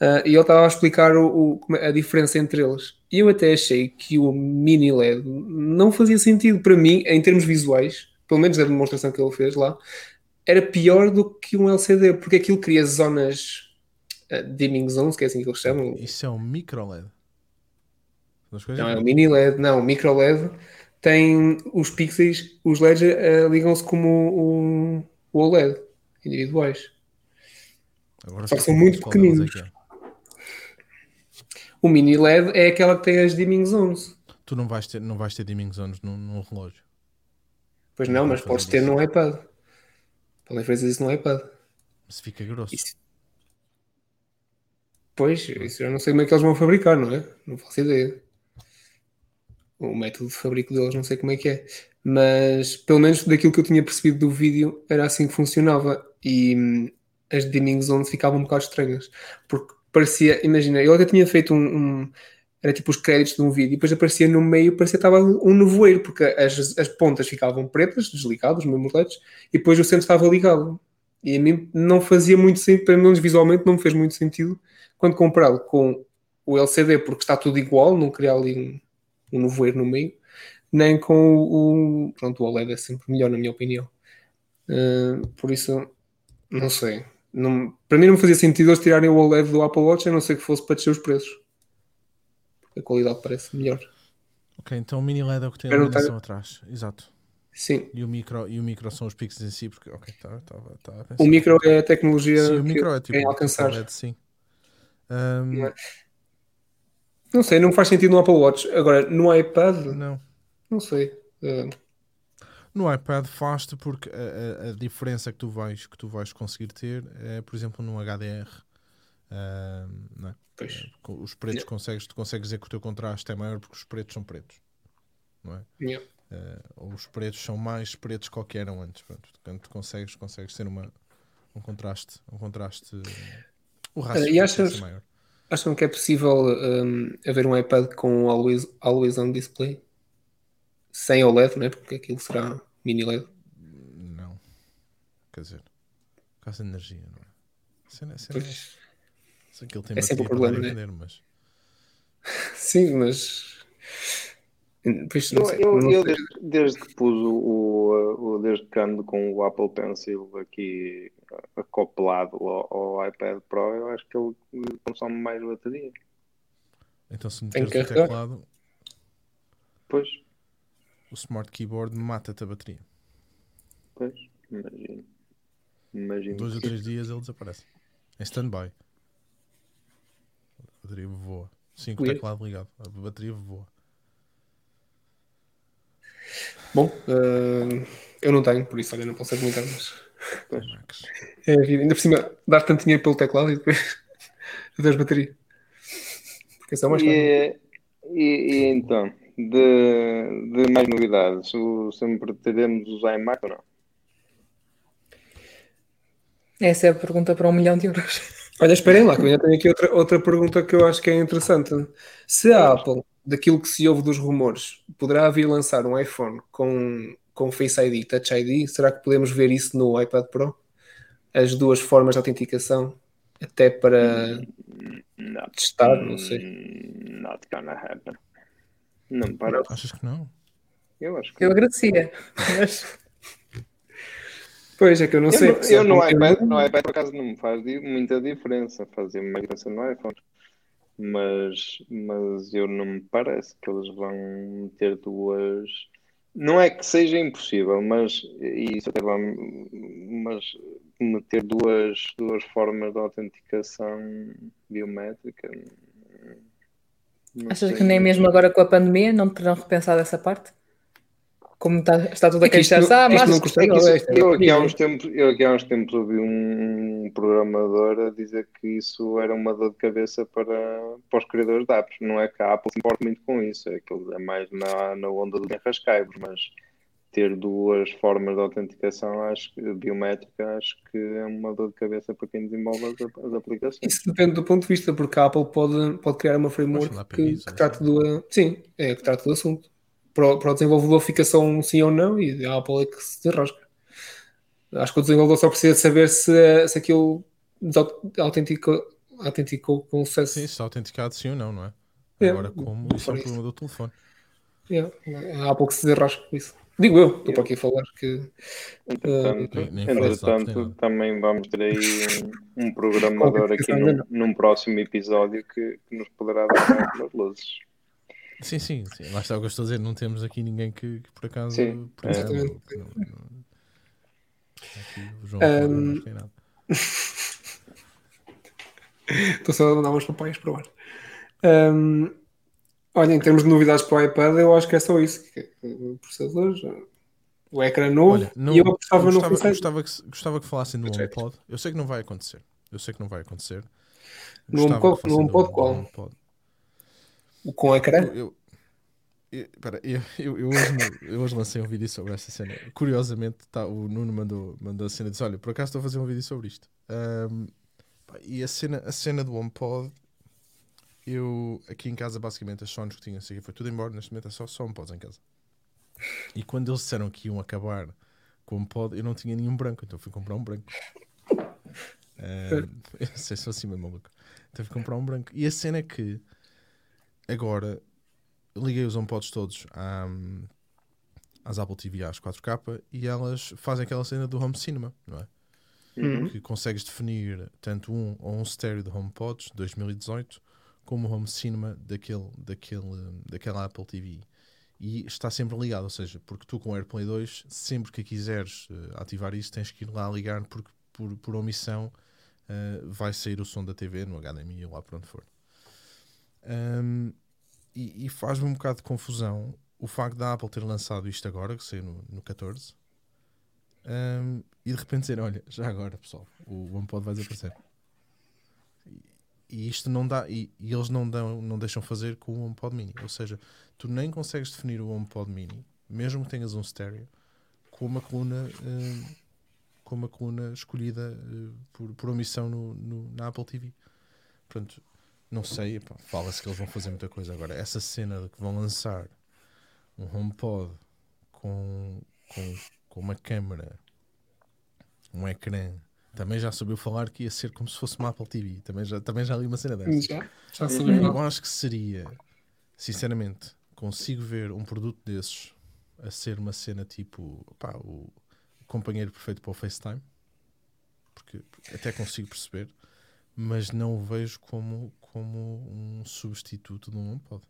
Uh, e ele estava a explicar o, o, é- a diferença entre eles. E eu até achei que o mini LED não fazia sentido para mim, em termos visuais, pelo menos da demonstração que ele fez lá, era pior do que um LCD, porque aquilo cria zonas uh, dimming zones, que é assim que eles chamam. Isso é um micro LED. Não, é o mini LED, não, o micro LED tem os pixels, os LEDs uh, ligam-se como o, o OLED, individuais. Agora só são muito deles é pequeninos. que é. O mini LED é aquela que tem as dimming zones. Tu não vais ter, não vais ter dimming zones num, num relógio. Pois não, Não mas podes ter no iPad. Podem fazer isso no iPad. Se fica grosso. Isso- Pois, isso eu não sei como é que eles vão fabricar, não é? Não faço ideia. O método de fabrico deles não sei como é que é. Mas, pelo menos daquilo que eu tinha percebido do vídeo, era assim que funcionava. E hum, as dimming zones ficavam um bocado estranhas. Porque parecia, imagina, eu até tinha feito um, um- era tipo os créditos de um vídeo, e depois aparecia no meio, parecia que estava um nevoeiro, porque as, as pontas ficavam pretas, desligadas, os mesmos LEDs, e depois o centro estava ligado. E a mim não fazia muito sentido, pelo menos visualmente não me fez muito sentido quando comparado com o LCD, porque está tudo igual, não queria ali um, um nevoeiro no meio, nem com o, o- pronto, o OLED é sempre melhor, na minha opinião. Uh, por isso, não sei. Não- para mim não fazia sentido eles tirarem o OLED do Apple Watch, a não ser que fosse para descer os preços. Porque a qualidade parece melhor. Ok, então o mini LED é o que tem a iluminação atrás. Exato. Sim. E o micro, e o micro são os pixels em si, porque. Ok, tá, tá, tá a pensar. O micro é a tecnologia Sim, o micro é tipo. alcançar. LED, sim. Ahm, Não é? Sei, não faz sentido no Apple Watch. Agora, no iPad, não. não sei. Uh, No iPad faz-te porque a, a- a diferença que tu vais que tu vais conseguir ter é, por exemplo, num HDR. não é? pois. Com Os pretos Yeah. consegues, tu consegues dizer que o teu contraste é maior porque os pretos são pretos. Não é? Yeah. Eh, ou os pretos são mais pretos que qualquer eram antes. Pronto. Portanto, tu consegues, consegues ter uma, um contraste. Um contraste. O Olha, rácio e achas- maior. Acham que é possível um, haver um iPad com always, always on display? Sem OLED, né? Porque aquilo será mini LED. Não. Quer dizer, por causa de energia, não é? Cena, cena, Pois. se aquilo tem É sempre dar problema, né? vender, mas (laughs) Sim, mas. Pois, não Eu, sei, eu- não eu desde, desde que pus o, o, o- desde que ando com o Apple Pencil aqui acoplado ao, ao iPad Pro, eu acho que ele consome mais bateria. então se meteres que o teclado, Pois, o Smart Keyboard mata-te a bateria. pois, imagino. Imagino. Dois ou três dias ele desaparece. Em stand-by. A bateria voa. Sim, com o teclado ligado. A bateria voa. Bom, uh, eu não tenho, por isso, olha, não posso argumentar, mas. É. Ainda por cima, dar tanto dinheiro pelo teclado e depois. (laughs) adeus bateria. Porque esse é mais. E, e, e então, de, de mais novidades, o, sempre teremos os iMac ou não? Essa é a pergunta para um milhão de euros. Olha, esperem lá, que eu ainda tenho aqui outra, outra pergunta que eu acho que é interessante. Se a Apple, daquilo que se ouve dos rumores, poderá vir lançar um iPhone com, com Face ID, Touch ID, será que podemos ver isso no iPad Pro? As duas formas de autenticação, até para Not, testar, não sei. Mm, Not gonna happen. Não me parece. Achas que não? Eu acho que Eu agradecia. Mas Pois é que eu não Eu, sei. no- porque eu no é iPad, no iPad, por acaso, não me faz muita diferença. Fazia mais diferença no iPhone. Mas, mas eu não me parece que eles vão ter duas. Não é que seja impossível, mas isso até vão, mas meter duas, duas formas de autenticação biométrica. achas sei. que nem mesmo agora com a pandemia não terão repensado essa parte? Como está, está tudo a É queixar-se, ah, mas não custa É nada, isso- é eu, aqui há uns tempos, eu aqui há uns tempos ouvi um programador a dizer que isso era uma dor de cabeça para, para os criadores de apps. Não é que a Apple se importa muito com isso, é que é mais na, na onda do enrascaibos, mas ter duas formas de autenticação acho que, biométrica acho que é uma dor de cabeça para quem desenvolve as, as aplicações. Isso depende do ponto de vista, porque a Apple pode, pode criar uma framework que, que trate do. Sim, é que trate do assunto. Para, o- para o desenvolvedor fica só um sim ou não e a Apple é que se desenrosca. Acho que o desenvolvedor só precisa saber se, se aquilo autentica, autenticou com sucesso. Sim, se autenticado sim ou não, não é? É, Agora, como isso é um isso. problema do telefone. Yeah. Há pouco se desarrasca com isso. Digo eu, estou para aqui a falar que. Entretanto, faz entretanto também vamos ter aí um, um (laughs) programador aqui num, num próximo episódio que, que nos poderá dar algumas luzes. Sim, sim, sim. Lá está o que eu estou a dizer. Não temos aqui ninguém que, que por acaso. Sim, por exemplo, exatamente. não- não- aqui o João Flávio não tem nada. (laughs) Estou só a mandar umas papaias para o ar. Ahm, olha, em termos de novidades para o iPad, eu acho que é só isso. O processador, o ecrã novo, Olha, não, e eu apostava no gostava, ID. gostava, que, gostava que falassem do. HomePod. Eu sei que não vai acontecer. Eu sei que não vai acontecer. No HomePod- no HomePod qual? HomePod. O com ecrã. Eu, eu, eu, pera, eu, eu, eu hoje, eu hoje lancei um vídeo sobre esta cena. Curiosamente, tá, o Nuno mandou, mandou a cena e disse: Olha, por acaso estou a fazer um vídeo sobre isto. Ahm, pá, e a cena, a cena do HomePod, eu aqui em casa, basicamente, as Sons que tinha, assim, foi tudo embora. Neste momento é só, só HomePods em casa. E quando eles disseram que iam acabar com HomePod, eu não tinha nenhum branco, então fui comprar um branco. Ahm, (laughs) eu não sei se sou assim mesmo maluco. Então fui comprar um branco. E a cena é que agora liguei os HomePods todos à, às Apple TV às 4K e elas fazem aquela cena do Home Cinema, não é? Uhum. Que consegues definir tanto um ou um stereo de HomePods 2018 como o Home Cinema daquele, daquele, daquela Apple TV. E está sempre ligado, ou seja, porque tu com o AirPlay 2, sempre que quiseres eh, ativar isso, tens que ir lá ligar porque por, por omissão eh, vai sair o som da TV no HDMI ou lá para onde for. Ahm, e, e faz-me um bocado de confusão o facto da Apple ter lançado isto agora, que saiu no, no 14, ahm, e de repente dizer: Olha, já agora, pessoal, o HomePod vai desaparecer. E, isto não dá, e, e eles não, dão, não deixam fazer com o HomePod Mini. Ou seja, tu nem consegues definir o HomePod Mini, mesmo que tenhas um stereo, com uma coluna. com uma coluna escolhida eh, por, por omissão no, no- na Apple TV. Portanto, não sei, fala-se que eles vão fazer muita coisa. Agora, essa cena de que vão lançar um HomePod com, com, com uma câmera, um ecrã, também já soube falar que ia ser como se fosse uma Apple TV. Também já, também já li uma cena dessa. Já, já sabemos. Eu acho que seria, sinceramente, consigo ver um produto desses a ser uma cena tipo pá, o companheiro perfeito para o FaceTime, porque até consigo perceber, mas não o vejo como, como um substituto de um HomePod.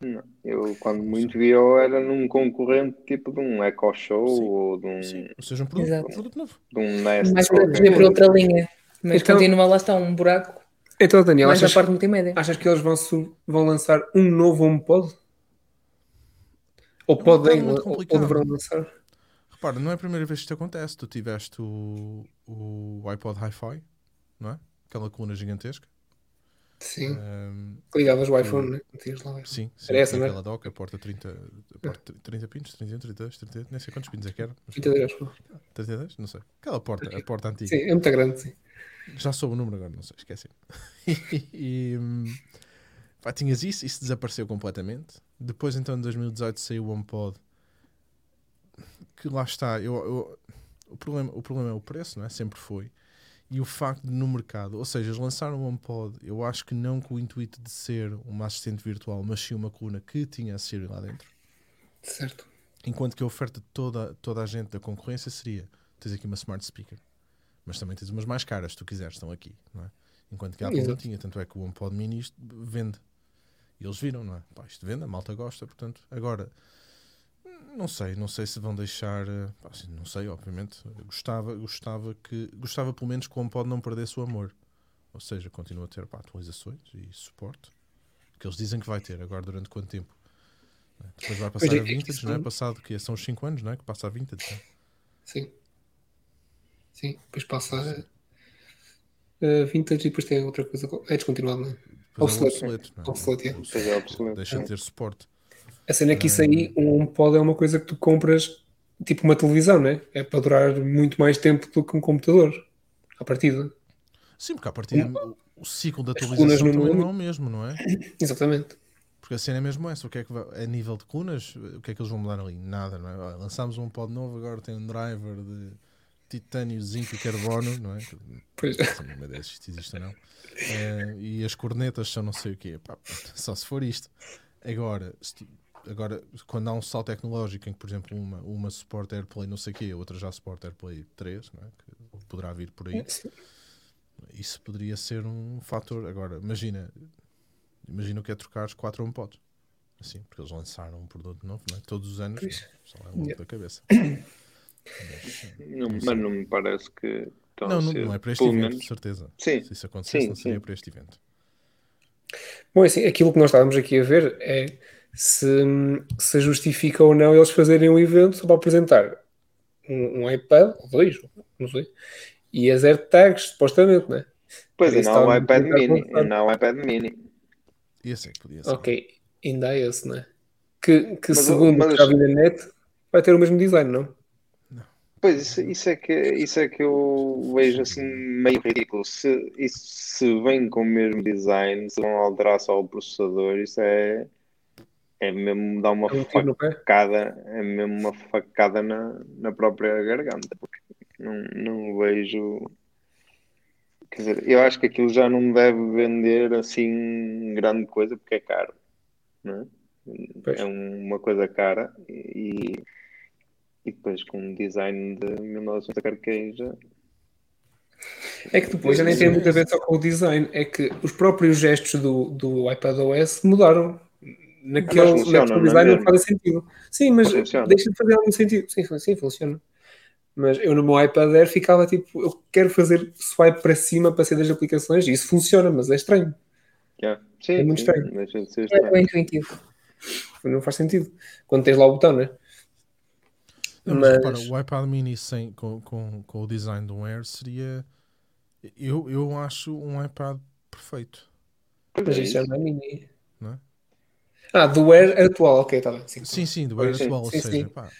Não, eu quando muito vi eu era num concorrente tipo de um Echo Show Sim. ou de um, Sim, ou seja, um produto, um produto novo. de um Nest. Mais para por outra linha. Mas Então- continua lá está um buraco Então, Daniel, achas, parte multimédia. achas que eles vão, vão lançar um novo HomePod? Ou É podem, ou, ou deverão lançar? Repara, não é a primeira vez que isto acontece. Tu tiveste o, o iPod Hi-Fi, não é? Aquela coluna gigantesca. Sim, Ahm, ligavas o iPhone, né? Metias lá. Sim, sim. Era essa, tinha não é? aquela doca, a porta 30, a porta 30 pinos, 31, 32, 38, nem sei quantos pinos é que era. mas 32, pô. 32? Não sei. Aquela porta, a porta antiga. Sim, é muito grande, sim. Já soube o número agora, não sei, esqueci. (laughs) e hum, pá, tinhas isso, isso desapareceu completamente. Depois, então, em 2018, saiu o HomePod. Que lá está, eu, eu- o, problema, o problema é o preço, não é? Sempre foi. E o facto de no mercado, ou seja, eles lançaram o HomePod, eu acho que não com o intuito de ser uma assistente virtual, mas sim uma coluna que tinha a Siri lá dentro. Certo. Enquanto que a oferta de toda, toda a gente da concorrência seria: tens aqui uma smart speaker, mas também tens umas mais caras, se tu quiseres, estão aqui, não é? Enquanto que a Apple não Exato. tinha, tanto é que o HomePod Mini isto vende. E eles viram, não é? Pá, isto vende, a malta gosta, portanto, agora não sei, não sei se vão deixar, eh, assim, não sei, obviamente, gostava, gostava que, gostava pelo menos que o HomePod não perdesse o amor, ou seja, continua a ter pá, atualizações e suporte, que eles dizem que vai ter, agora durante quanto tempo? É? Depois vai passar é, a é vintage, isso não é? Passado que são os 5 anos, não é? Que passa a vintage. não é? Sim. Sim, depois passa a, a vintage e depois tem outra coisa. É descontinuado, não é? É Obsoleto, obsoleto, não é? Obsoleto, é. É. Deixa de ter suporte. A cena é que isso aí, um HomePod é uma coisa que tu compras tipo uma televisão, né? É para durar muito mais tempo do que um computador. À partida. Sim, porque a partir o, o ciclo da colunas não é o mesmo, não é? (coughs) Exatamente. Porque a cena é mesmo essa. O que é que vai, a nível de colunas, o que é que eles vão mudar ali? Nada, não é? Lançámos um pod novo, agora tem um driver de titânio, zinco e carbono, não é? Pois. Não ideia se isto existe ou não. Eh, e as cornetas são não sei o quê. Pá, só se for isto. Agora, se tu- agora, quando há um salto tecnológico em que, por exemplo, uma, uma suporta AirPlay não sei o quê, a outra já suporta AirPlay 3, não é? que poderá vir por aí, isso poderia ser um fator. Agora, imagina, imagina o que é trocar quatro HomePods. Assim, porque eles lançaram um produto novo, não é? Todos os anos, só é um Yeah. da cabeça. Mas, Não, mas não me parece que não, não, não é para este evento, menos. de certeza. Sim, Se isso acontecesse, Sim, não seria sim. para este evento. Bom, assim, aquilo que nós estávamos aqui a ver é se, se justifica ou não eles fazerem um evento só para apresentar um, um iPad, ou dois, não sei, e as AirTags, supostamente, né? Pois é, Isso não há o está iPad mini. Não há o iPad mini. Esse é que podia ser. Ok, ainda há esse, né? Que, que Mas, segundo o mas- que já vi na net, vai ter o mesmo design, não? Pois, isso, isso é que, isso é que eu vejo assim meio ridículo. Se, isso, se vem com o mesmo design, se vão alterar só o processador, isso é, é mesmo dar uma É um facada, é mesmo uma facada na, na própria garganta, porque não, não vejo. Quer dizer, eu acho que aquilo já não deve vender assim grande coisa porque é caro, não é? Pois. É uma coisa cara e, e depois com um design de 1900 da carqueja. É que depois já nem tem muito a ver só com o design, é que os próprios gestos do, do iPadOS mudaram. Naquele, Mas funciona, naquele não é design não mesmo? fazem sentido. Sim, mas funciona. deixa de fazer algum sentido. Sim, sim, funciona. Mas eu no meu iPad Air ficava tipo, eu quero fazer swipe para cima para ser das aplicações e isso funciona, mas é estranho. Yeah. Sim, É muito sim, estranho. deixa de ser É estranho. bem intuitivo. Não faz sentido. Quando tens lá o botão, né? Não, mas, Mas- repara, o iPad mini sem, com, com, com o design do Air seria. Eu, eu acho um iPad perfeito. Mas é isso não é mini. Ah, do Air atual, ok, está bem. Sim, Sim, sim, do Air Sim, atual, ou sim, seja, sim. pá,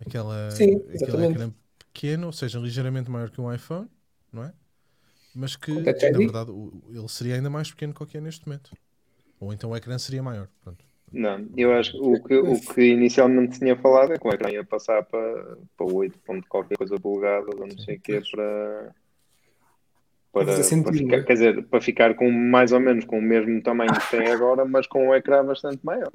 aquela, Sim, aquele ecrã pequeno, ou seja, ligeiramente maior que um iPhone, não é? Mas que, na verdade, ele seria ainda mais pequeno que o que é neste momento. Ou então o ecrã seria maior. Pronto. Não, eu acho que o que, o que inicialmente tinha falado é que o ecrã ia passar para, para 8 ponto qualquer coisa polegadas ou não sei o quê para, para, para ficar, é? quer dizer, para ficar com mais ou menos com o mesmo tamanho que tem agora, mas com um ecrã bastante maior.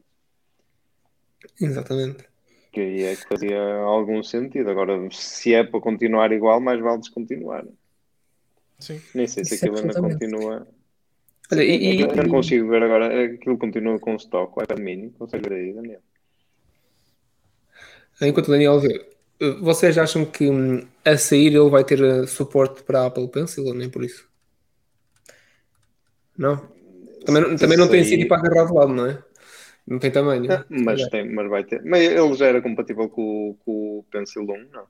Exatamente. Que aí é que fazia algum sentido. Agora, se é para continuar igual, mais vale descontinuar. Sim. Nem sei se Isso é aquilo ainda absolutamente. continua. Olha, e, e- eu não consigo ver agora. Aquilo continua com stock, o iPad mini. Consegue ver aí, Daniel? enquanto o Daniel vê, vocês acham que hum, a sair ele vai ter eh, suporte para a Apple Pencil ou nem por isso? Não? Também, Se também não tem sair- sítio para agarrar de lado, não é? Não tem tamanho. Ah, mas, tem, mas vai ter. Mas ele já era compatível com, o- com o Pencil 1, não?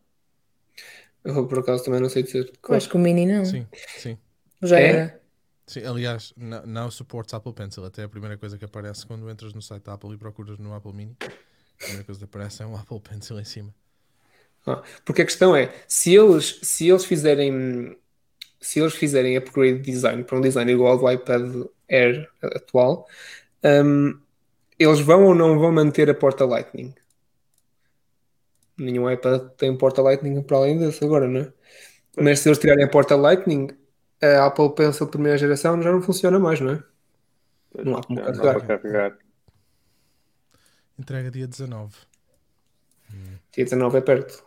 Eu, por acaso também não sei dizer. Eu acho que o Mini não. Sim, sim. Já É? era. Sim, aliás, não, não suporta Apple Pencil. Até a primeira coisa que aparece quando entras no site da Apple e procuras no Apple Mini, a primeira coisa que aparece é um (laughs) Apple Pencil em cima. Ah, porque a questão é, se eles, se eles fizerem se eles fizerem upgrade de design para um design igual ao do iPad Air atual, hum, eles vão ou não vão manter a porta Lightning? Nenhum iPad tem porta Lightning para além desse agora, não é? Mas se eles tirarem a porta Lightning, a Apple Pencil primeira geração já não funciona mais, não é? Não há como carregar. Entrega dia 19. Dia 19 é perto.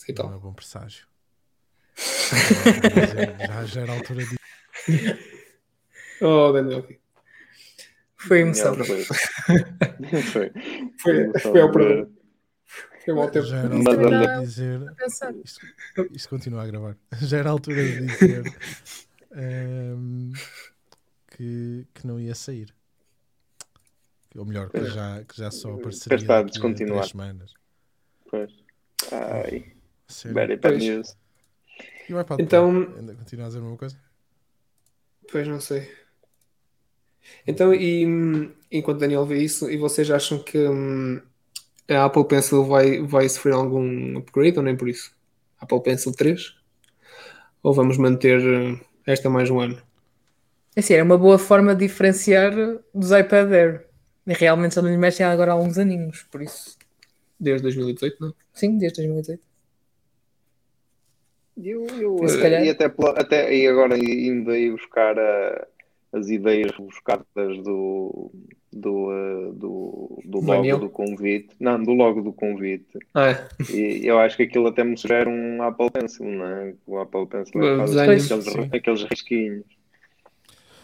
Sei Não tal. é bom presságio. (laughs) já, já, era a altura de. Oh, Daniel. Foi emoção. (laughs) Foi. foi. Foi, ao ver. Foi mau tempo. Já era a altura de dizer. Isto, isto continua a gravar. Já era a altura de dizer ehm, que, que não ia sair. Ou melhor, que já, que já só apareceria daqui a três semanas. Pois. Ai, Sério? very bad Pois. news. E o iPad Então- Pro? Ainda continua a dizer a mesma coisa? Pois não sei. Então, e enquanto Daniel vê isso, e vocês acham que hum, a Apple Pencil vai, vai sofrer algum upgrade ou nem por isso? Apple Pencil 3? Ou vamos manter hum, esta mais um ano? Assim, era uma boa forma de diferenciar dos iPad Air. E realmente só não lhe mexem agora há alguns aninhos, por isso. Desde 2018, não? Sim, desde 2018. Eu, eu, E e até, até e agora indo aí buscar a- as ideias buscadas do, do, eh, do, do logo Daniel? do convite. Não, do logo do convite. Ah, é. E eu acho que aquilo até me sugere um Apple Pencil, não é? O Apple Pencil O faz aqueles, Sim. aqueles risquinhos.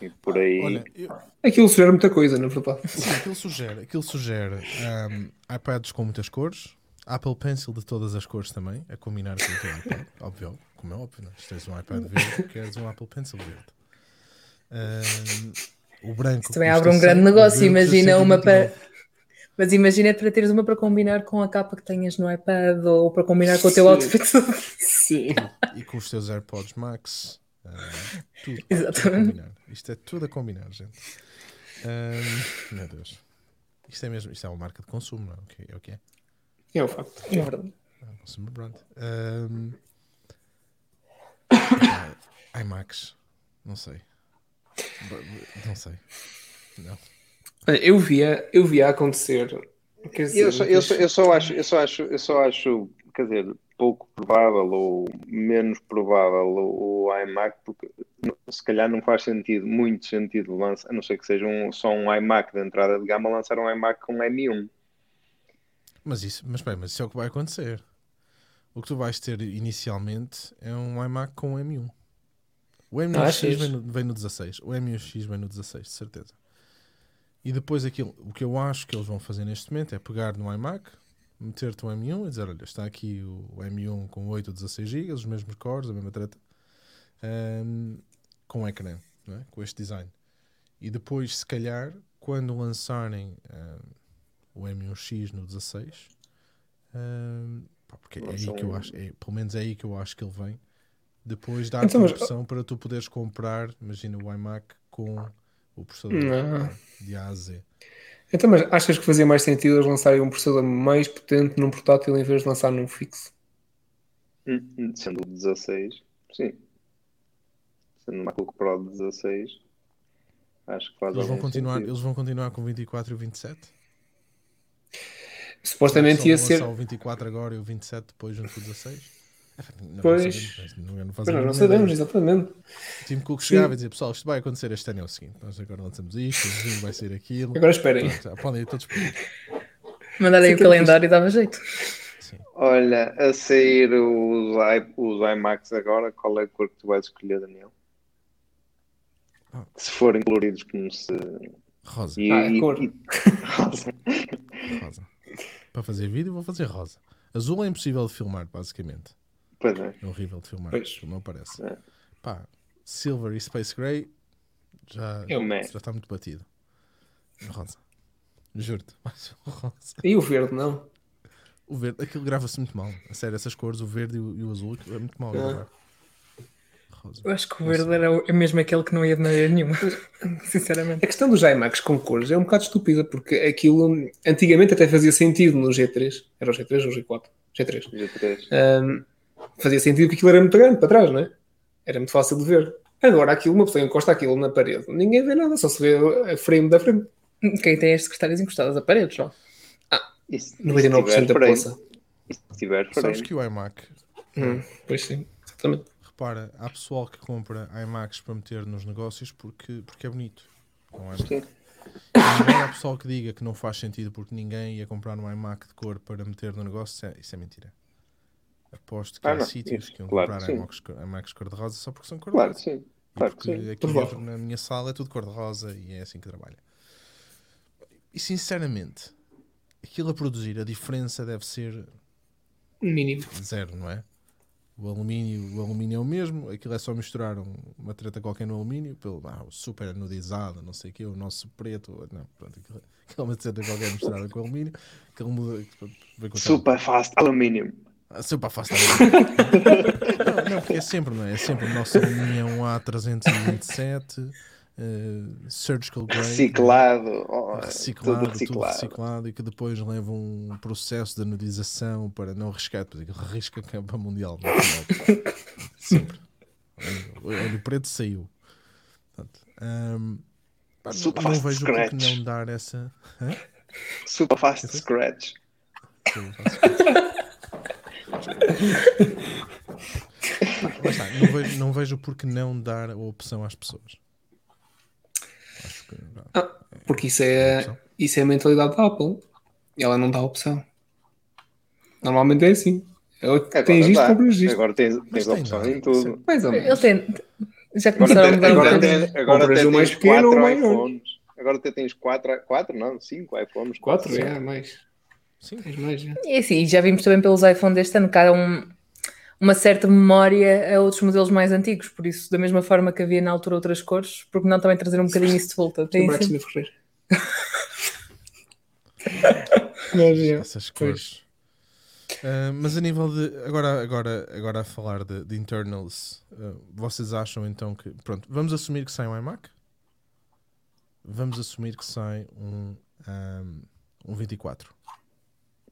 E por aí. Olha, eu- Aquilo sugere muita coisa, na verdade. sim, aquilo sugere, aquilo sugere ahm, iPads com muitas cores, Apple Pencil de todas as cores também, a combinar com o teu iPad, (laughs) óbvio, como é óbvio, não? é? se tens um iPad verde, (laughs) queres um Apple Pencil verde. Ahm, o branco. Isso também abre um grande 100, o negócio. Imagina uma para. 129. Mas imagina para teres uma para combinar com a capa que tenhas no iPad ou para combinar com o teu Sim. outfit. (laughs) Sim. E com os teus AirPods Max. ah, tudo, tudo a Exatamente. combinar. Isto é tudo a combinar, gente. Meu Deus. Isto é mesmo, isto é uma marca de consumo, não é? O que- É o que é? É o facto. É verdade. Ah, Consumer brand. Ah, (coughs) IMAX. Não sei. Não sei. Não. Eu via, eu via acontecer. Quer dizer, Eu só, eu, só, eu só acho, eu só acho, eu só acho, quer dizer, pouco provável ou menos provável o, iMac, porque se calhar não faz sentido, muito sentido lançar, a não ser que seja um, só um iMac de entrada de gama, lançar um iMac com M1. Mas isso, mas bem, mas isso é o que vai acontecer. O que tu vais ter inicialmente é um iMac com M1. O M1X Achas? vem no, vem no 16. O M1X vem no 16, de certeza. E depois aquilo, o que eu acho que eles vão fazer neste momento é pegar no iMac, meter-te o M1 e dizer, olha, está aqui o M1 com 8 ou 16 GB, os mesmos cores, a mesma treta, ahm, com ecrã, não é? com este design. E depois, se calhar, quando lançarem ahm, o M1X no 16, ahm, pá, porque é aí que eu acho, é, pelo menos é aí que eu acho que ele vem. Depois dá-te Então, uma mas- opção para tu poderes comprar, imagina o iMac com o processador Não. de A a Z. Então, mas achas que fazia mais sentido eles lançarem um processador mais potente num portátil em vez de lançar num fixo? Hum, hum, Sendo o 16, sim. Sendo o MacBook Pro de 16, acho que faz Eles vão, continuar, sentido. eles vão continuar com o 24 e o 27? Supostamente Só ia ser. lançar o 24 agora e o 27 depois junto com o 16? Não, Pois. Não sabemos, não, não Pois não sabemos, ideia. exatamente. O Tim Cook Sim. chegava e dizia: Pessoal, isto vai acontecer este ano é o seguinte. Nós agora lançamos isto, o vizinho vai ser aquilo. Agora esperem. Pronto, já podem ir todos por aí. Mandar aí Sim, o calendário e dava jeito. Sim. Olha, a sair os, i, os iMacs agora, qual é a cor que tu vais escolher, Daniel? Ah. Se forem coloridos como se. Rosa. E, Ah, e- cor. e- (laughs) Rosa. Rosa. Para fazer vídeo, vou fazer rosa. Azul é impossível de filmar, basicamente. Pois é. É horrível de filmar. Pois. Não aparece. É. Pá, Silver e Space Gray já, É já está muito batido. Rosa. Juro-te. (laughs) Rosa. E o verde, não? O verde, aquilo grava-se muito mal. A sério, essas cores, o verde e o, e o azul, é muito mal Ah. gravar. Rosa. Eu acho que o verde era o- é mesmo aquele que não ia de maneira nenhuma. (laughs) Sinceramente. A questão dos iMacs com cores é um bocado estúpida, porque aquilo antigamente até fazia sentido no G3. Era o G3 ou o G4? G3. G3. Ahm, fazia sentido que aquilo era muito grande para trás, não é? Era muito fácil de ver. Agora, aquilo, uma pessoa encosta aquilo na parede, ninguém vê nada, só se vê a frame da frente. Quem tem as secretárias encostadas a paredes, só. E se, e se 99% tiver da poça. Se tiver Sabes que o iMac, Hum, pois sim, exatamente. Repara, há pessoal que compra iMacs para meter nos negócios porque, porque é bonito. Com iMac. Sim. Embora há pessoal que diga que não faz sentido porque ninguém ia comprar um iMac de cor para meter no negócio, isso é, isso é mentira. Aposto que Ah, há não, sítios isso, que iam claro comprar cor- iMacs cor-de-rosa só porque são Claro cor-de-rosa. que sim. E Claro que porque sim. aqui dentro na minha sala é tudo cor-de-rosa e é assim que trabalha. E sinceramente, aquilo a produzir, a diferença deve ser Mínimo. zero, não é? O alumínio, o alumínio é o mesmo, aquilo é só misturar um- uma treta qualquer no alumínio, pelo ah, super anodizado, não sei o quê, o nosso preto, não, pronto, aquilo, aquilo é uma treta qualquer misturada com alumínio, aquilo muda. com Super fast aluminium. ah, Super fácil. (laughs) não, não, porque é sempre, não é? É sempre o nosso alumínio é um A327, eh, surgical grade. Reciclado. oh, reciclado, tudo tudo reciclado. reciclado e que depois leva um processo de anodização para não arriscar, aquilo arrisca campo mundial. final. (laughs) Sempre. Olha, olha, o preto saiu. Portanto, pá, não- Super não vejo porque scratch. não dar essa. Hã? Super fast scratch. Não, vejo, não vejo por que não dar a opção às pessoas. Acho que. Ah, porque isso é, opção. isso é a mentalidade da Apple. Ela não dá opção. Normalmente é assim. Eu, Agora tens isto, compras isto. Agora tens, tens tem, opção em tudo. Mais ou Ele menos. tem. Já Agora, começaram a te- mudar um agora, tens, agora o mais tens pequeno ou maior? iPhones. Agora até tens quatro, quatro não, cinco iPhones. Quatro, cinco. é, mais. Sim. Tens mais, é. E assim, já vimos também pelos iPhone deste ano há um- uma certa memória a outros modelos mais antigos. Por isso, da mesma forma que havia na altura outras cores, porque não também trazer um bocadinho isso de volta? Tem de Ferreira. Essas cores. Ah, mas a nível de. Agora, agora, agora a falar de, de internals, ah, vocês acham então que. Pronto, vamos assumir que sai um iMac? Vamos assumir que sai um, ahm, um 24.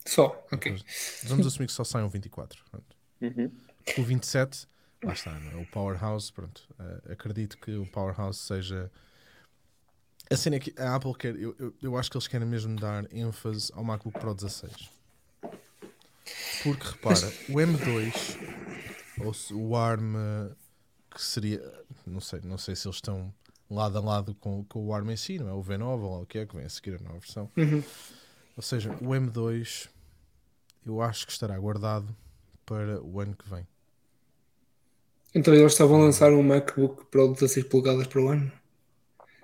Só, ok. Vamos assumir que só sai um 24. Pronto. Uhum. O 27, lá está, é? o Powerhouse. Pronto, ah, acredito que o Powerhouse seja. A cena é que a Apple quer. Eu, eu, eu acho que eles querem mesmo dar ênfase ao MacBook Pro 16. Porque repara, o M2 ou o ARM que seria. Não sei, não sei se eles estão lado a lado com, com o ARM em si, não é? O V9 ou o que é que vem a seguir a nova versão. Uhum. Ou seja, o M2 eu acho que estará guardado para o ano que vem. Então eles estavam a lançar um MacBook Pro de 16 polegadas para o ano.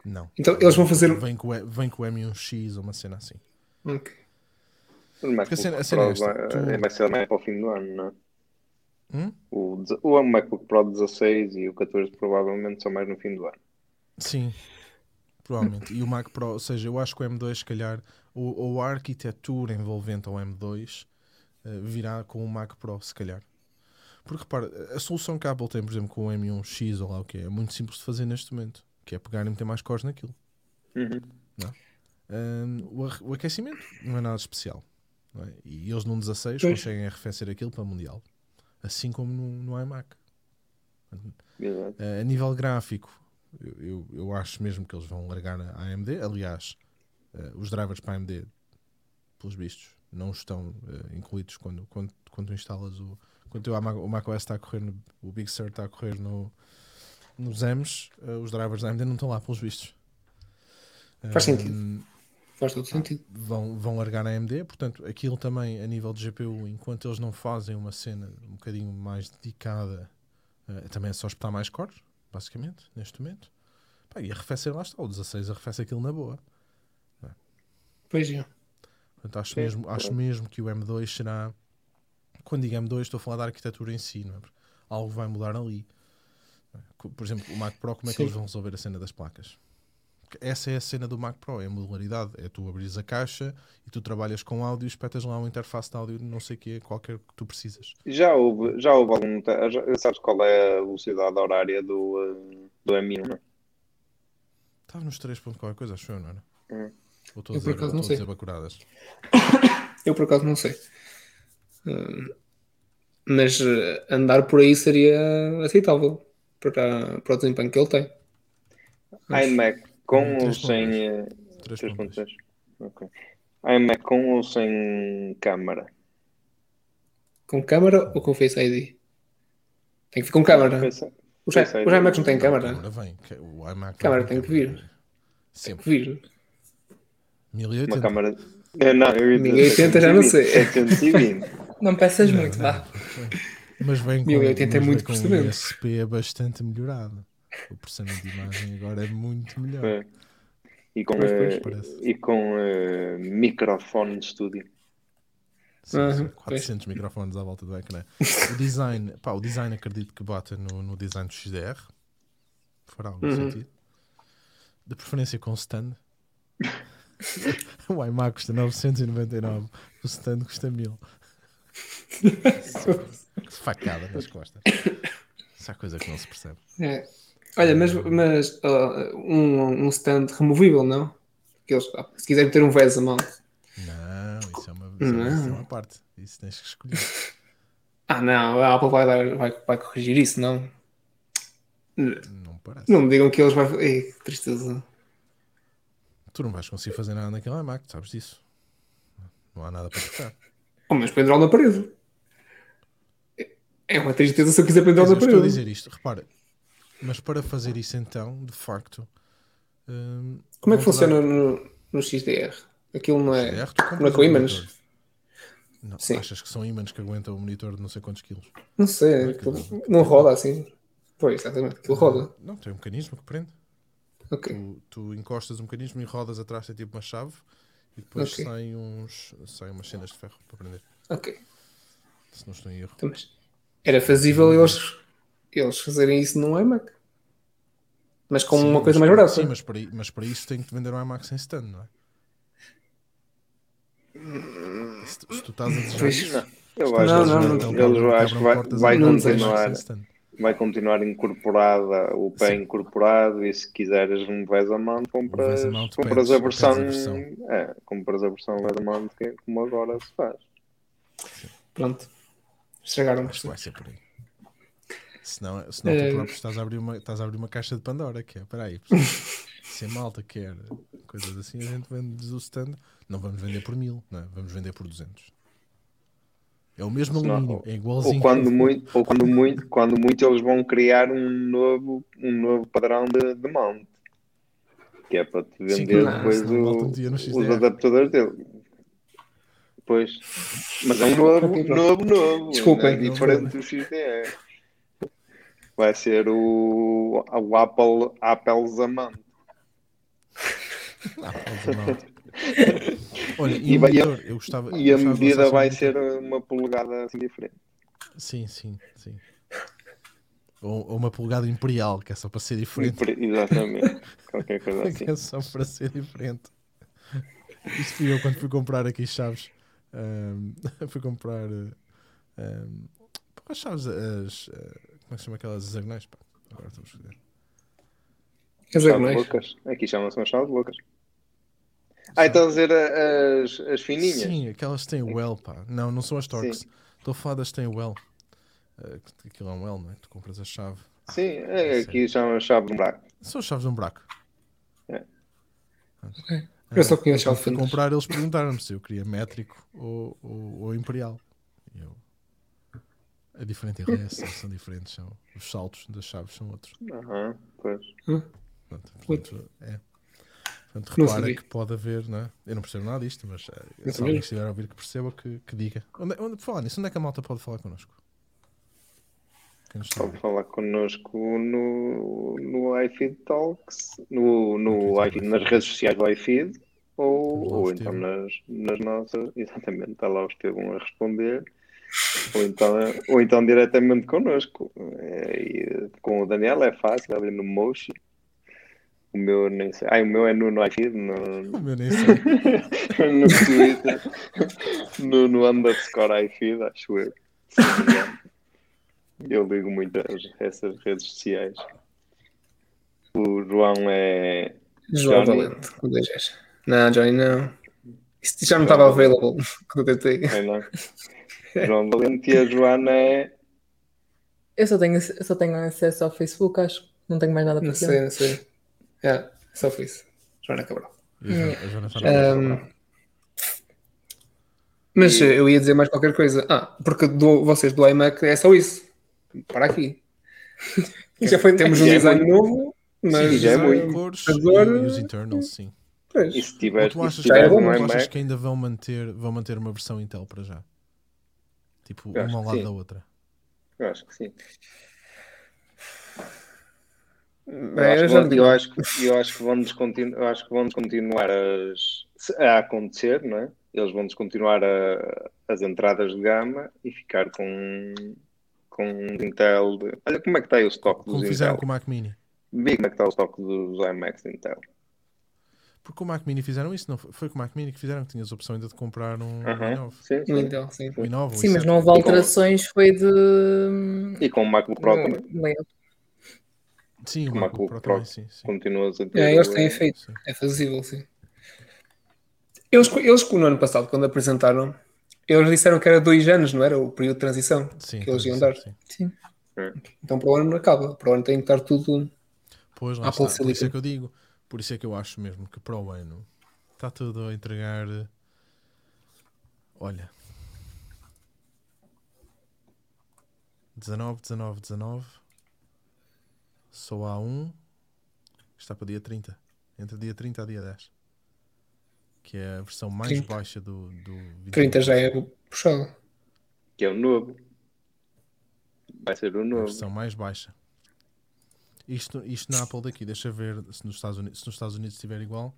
Não. Então eles vão fazer. Vem com, o- vem com o M1X ou uma cena assim. Ok. O MacBook a cena- a cena é Pro esta, vai, tu- vai ser mais para o fim do ano, não é? Hum? O, o MacBook Pro 16 e o 14 provavelmente são mais no fim do ano. Sim, provavelmente. E o Mac Pro, ou seja, eu acho que o M2, se calhar, ou, ou a arquitetura envolvente ao M2 eh, virá com o Mac Pro, se calhar. Porque repara, a solução que a Apple tem, por exemplo, com o M1X ou lá o que é, é muito simples de fazer neste momento, que é pegar e meter mais cores naquilo. Uhum. O, ar- o aquecimento não é nada especial. é? E eles num 16 Pois. conseguem arrefecer aquilo para Mundial. Assim como no, no iMac. Uh, a nível gráfico, eu, eu, eu acho mesmo que eles vão largar a AMD. Aliás, uh, os drivers para a AMD, pelos vistos, não estão uh, incluídos quando, quando, quando tu instalas o. Quando o, Mac- o macOS está a correr, no, o Big Sur está a correr no, nos M's, uh, os drivers da AMD não estão lá, pelos vistos. Faz Um, sentido. Faz todo sentido. vão, vão largar a AMD, portanto, aquilo também a nível de GPU, enquanto eles não fazem uma cena um bocadinho mais dedicada, eh, também é só espetar mais cores, basicamente, neste momento. Pá, e arrefecer lá está, o 16 arrefece aquilo na boa. Pois é. Portanto, acho, Sim, mesmo, acho mesmo que o M2 será. Quando digo M2, estou a falar da arquitetura em si, não é? Algo vai mudar ali. é? Por exemplo, o Mac Pro, como é que Sim. eles vão resolver a cena das placas? Essa é a cena do Mac Pro, é a modularidade. É tu abris a caixa e tu trabalhas com áudio e espetas lá uma interface de áudio, não sei o que, qualquer que tu precisas. Já houve, já houve algum. já- sabes qual é a velocidade horária do, eh, do M1? não é? Estava nos 3 ponto qualquer coisa, acho eu, não era? Hum. Ou estou a Eu, por dizer, acaso, ou não estou a sei. dizer bacuradas? (coughs) Eu por acaso não sei. Uh, mas uh, andar por aí seria aceitável para, para o desempenho que ele tem. iMac com Hum, ou 3.2. sem. eh, 3.2. 3.2. Ok. iMac com ou sem câmara? Com câmara ou com Face ID? Tem que vir com câmara. Os, Face ID. os iMacs não têm câmara. O iMac Câmara tem que vir. câmara. Tem Sempre. que vir. 1080. Uma câmara. Eh, Não, eu ia dizer 1080 já não sei. 720. Não peças Não, muito, não. vá. Mas vem com, 1080 é muito um processamento. ISP é bastante melhorado. O processamento de imagem agora é muito melhor. É. E com, Pois, eh, e com eh, microfone de estúdio. Sim, Aham, sim, pois. 400 microfones à volta do ecrã. O design, (laughs) pá, o design acredito que bata no, no design do XDR. Fará algum Uhum. sentido. De preferência com stand. (laughs) o iMac custa 999, o stand custa 1000. (laughs) Facada nas costas. Essa é a coisa que não se percebe. É. Olha, mas, mas uh, um, um stand removível, não? Eles, se quiserem ter um VESA mount. Não, isso é uma, isso é uma Não. decisão à parte. Isso tens que escolher. (laughs) Ah, não, a Apple vai, dar, vai, vai corrigir isso, não? Não me parece. Não me digam que eles vão. Ei, que tristeza. Tu não vais conseguir fazer nada naquele iMac, sabes disso. Não há nada para trocar. Oh, mas pendurá na parede. É uma tristeza se eu quiser aprender Quer o dizer, eu estou a dizer isto, repara, mas para fazer isso então, de facto. hum, Como é que vão-te dar- funciona no, no XDR? Aquilo não é. XDR, não é com ímãs? Não, Sim. achas que são ímãs que aguentam o monitor de não sei quantos quilos? Não sei, aquilo não roda assim. Pois, exatamente, aquilo roda. Não, tem um mecanismo que prende. Ok. Tu, tu encostas o mecanismo e rodas atrás, tem tipo uma chave e depois Ok. saem, uns, saem umas cenas de ferro para prender. Ok. Se não estou em erro. Então, mas era fazível eles, eles fazerem isso num iMac. Mas com Sim, uma coisa mas- mais barata. Sim, mas para, mas para isso tem que te vender um iMac sem stand, não é? Se, tu- se tu estás a desejar Não, eu acho Não, não, que vai, não. Vai continuar incorporada, o pé Sim. incorporado e se quiseres um Vesamount compras, Vesamount compras pedes- a versão, versão. é, compras a versão Vesamount que é como agora se faz. Pronto. Estragaram Acho que vai ser por aí. Senão, senão É. tu próprio estás a, abrir uma, estás a abrir uma caixa de Pandora, que é, peraí, pessoal, (laughs) se a malta quer coisas assim, a gente vende o stand, não vamos vender por mil, não é? vamos vender por 200. É o mesmo Senão- alumínio, é igualzinho. Ou quando muito, ou quando muito, quando muito eles vão criar um novo, um novo padrão de, de mount. Que é para te Sim, vender não, depois um o- no os adaptadores dele. Pois. Mas é um novo, novo, novo. Desculpem. né? Diferente do XDR. Vai ser o, o Apple, Apple Zamant. Obviamente. (laughs) Olha, e, E vai- monitor, eu gostava. E eu a gostava de medida vai um ser uma polegada assim diferente. Sim, sim, sim. Ou, ou uma polegada imperial, que é só para ser diferente. Exatamente. Qualquer (laughs) coisa assim. que é só para ser diferente. Isto fui eu quando fui comprar aqui chaves. ahm, (laughs) fui comprar pá, as chaves, as, ah, como é que se chama aquelas hexagonais? Agora estou a loucas. Aqui chamam-se umas chaves loucas. Ah, então a dizer a- as, as fininhas. Sim, aquelas têm well, pá. Não, não são as Torx. Sim. Estou a falar das que têm well. Ah, que aquilo é um well, não é? Tu compras a chave. Sim, é, aqui chamam chaves de um buraco. São as chaves de um buraco. Eu só conheço Quando fui alfandes. comprar, eles perguntaram-me se eu queria métrico ou, ou, ou imperial. E eu. É diferente em resto, (laughs) são diferentes. São, os saltos das chaves são outros. Aham, pois. Portanto, portanto, é. Portanto, Não repara sabia. que pode haver, não é? Eu não percebo nada disto, mas eh, Eu se alguém estiver a ouvir que perceba, que, que diga. Onde, onde, por falar nisso, onde é que a malta pode falar connosco? Pode falar connosco no, no iFeed Talks, no, no iFeed, nas redes sociais do iFeed, ou, ou então nas, nas nossas. (laughs) Exatamente, está lá o Estevão a responder. Ou então, ou então diretamente connosco. É, e com o Daniel é fácil, ali no Moshi. O meu nem sei. Ah, o meu é no, no iFeed, no, Eu nem sei. (laughs) no Twitter, no, no underscore iFeed, acho eu. Eu ligo muito a essas redes sociais. O João é. João Johnny. Valente, com dois Gs. Não, Johnny, não. Isso já não estava available quando eu tentei. é não? João Valente e a Joana é. Eu só tenho, eu só tenho acesso ao Facebook, acho. Não tenho mais nada para Não fazer. sei, não sei. É, só foi isso. Joana Cabral. A Joana- Joana na Ahm, mas eu ia dizer mais qualquer coisa. Ah, porque do, vocês do iMac é só isso. Para aqui. (laughs) Já foi, temos (laughs) um é design novo, mas Sim, já é muito. cores e, os internals, sim. pois. E se Ou tiveres, tu achas, se que, é bom, um tu achas que ainda vão manter, vão manter uma versão Intel para já? Tipo, uma ao lado sim. da outra. eu acho que sim. Eu acho, que eu acho que eu acho que vão descontinu- eu acho que vão continuar as, a acontecer, não é? Eles vão descontinuar a- as entradas de gama e ficar com com Intel. De... Olha como é que está aí o estoque dos Como fizeram Intel. com o Mac Mini. Vi como é que está o estoque dos iMacs de Intel. Porque com o Mac Mini fizeram isso, não foi? Foi com o Mac Mini que fizeram, que tinhas a opção ainda de comprar um Aham, i9. Sim, Um sim. Intel, sim. Um i9 Sim, mas i7. não houve alterações, foi de. E com o MacBook Pro também layout. Sim, o com o MacBook MacBook Pro também, continuas a ter. É, eles têm feito. sim. É fazível, sim. Eles, eles, no ano passado, quando apresentaram, eles disseram que era dois anos, não era? O período de transição Sim, que eles iam dar. sim. Sim. Então para o ano não acaba. Para o ano tem que estar tudo. Pois lá Apple está. Por isso é que eu digo. Por isso é que eu acho mesmo que para o ano está tudo a entregar. eh, Olha. 19, 19, 19. Só há um. Está para dia 30. Entre dia 30 a dia 10. Que é a versão mais 30. baixa do, do 21. 30 já é puxado. Que é o novo. Vai ser o A novo. versão mais baixa. Isto, isto na Apple daqui, deixa ver se nos Estados Unidos, se nos Estados Unidos estiver igual.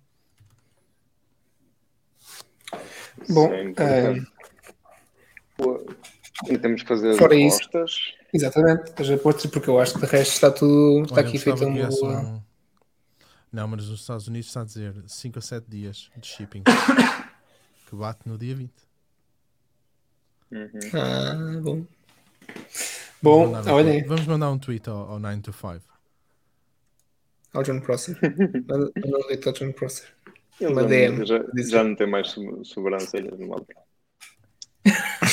Bom, Isso é importante. Pô, E temos que fazer as Fora isso- apostas. Exatamente, as apostas, porque eu acho que de resto está tudo. Está Olha, aqui feito um- Não, mas nos Estados Unidos está a dizer 5 a 7 dias de shipping. (coughs) que bate no dia 20. Uhum. Ah, bom. Vamos Bom, mandar um olha tweet- aí, Vamos mandar um tweet ao, ao 9 to 5. ao John Prosser. (laughs) Manda um tweet ao John Prosser. Eles Uma já- DM. Já, já não tem mais so- sobrancelhas no mal. (laughs)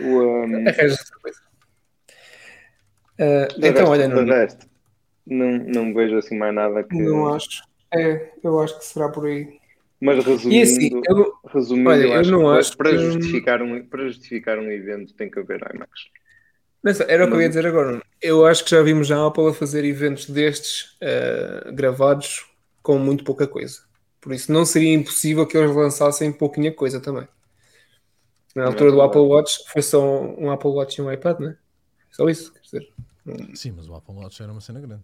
O, um, coisa. De então, resto- olha, Nuno, resto, não, não vejo assim mais nada que. não acho. É, eu acho que será por aí. Mas resumindo, assim, eu, resumindo olha, eu eu acho não que acho para, que- justificar um, para justificar um evento tem que haver IMAX. Nessa- era o que eu ia dizer agora. Eu acho que já vimos já a Apple a fazer eventos destes eh, gravados com muito pouca coisa. Por isso não seria impossível que eles lançassem pouquinha coisa também. Na altura do. Apple Watch foi só um Apple Watch e um iPad, né? Só isso, quer dizer. Sim, mas o Apple Watch era uma cena grande.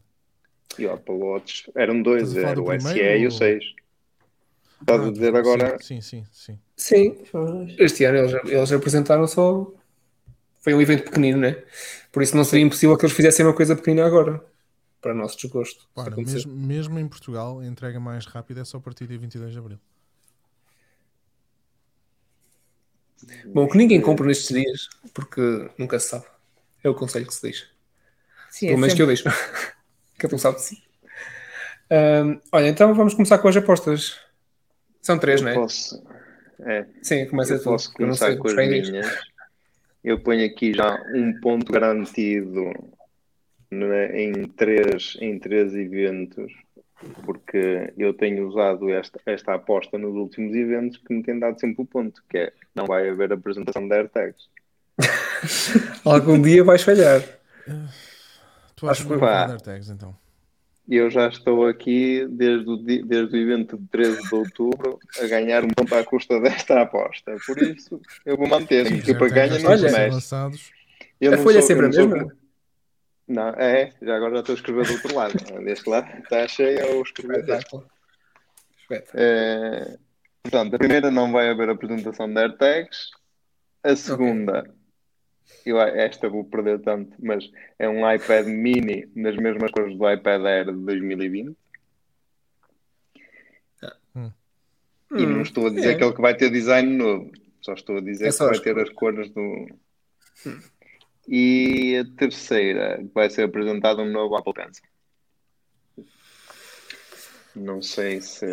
E o Apple Watch eram dois, a era do o SE primeiro e o ou- 6. Estás a Ah, dizer sim, agora, Sim, sim, sim. Sim, este ano eles, eles apresentaram só. Foi um evento pequenino, né? Por isso não seria impossível que eles fizessem uma coisa pequenina agora. Para nosso desgosto. acontecer. mesmo, mesmo em Portugal, a entrega mais rápida é só a partir dia 22 de Abril. Bom, que ninguém compra nestes dias, porque nunca se sabe. É o conselho que se deixa. Sim, Pelo é menos que eu deixo. Cada um sabe de si. Ahm, olha, então vamos começar com as apostas. São três, não é? posso, é, Sim, começa eu tu. posso Eu não começar sei, com as minhas. Eu ponho aqui já um ponto garantido né, em, três, em três eventos, porque eu tenho usado esta, esta aposta nos últimos eventos que me tem dado sempre o ponto, que é não vai haver apresentação de AirTags. (laughs) Algum dia vais falhar. Tu achas Acho que que- vai pá. mandar tags então? Eu já estou aqui desde o, desde o evento de 13 de outubro a ganhar um ponto à custa desta aposta. Por isso, eu vou manter. Sim, os para ganha AirTags não se estão Olha, mexe. lançados. Eu A folha é sempre a mesma? Não, é, já agora já estou a escrever do outro lado. Deste lado está cheia, eu escrever deste. Espetáculo. Espetáculo. É, portanto, a primeira não vai haver apresentação de AirTags. A segunda, eu, esta vou perder tanto, mas é um iPad mini nas mesmas cores do iPad Air de 2020. E não estou a dizer é. que ele que vai ter design novo, só estou a dizer É que vai ter as cores do. E a terceira, vai ser apresentado um novo Apple Pencil. Não sei se.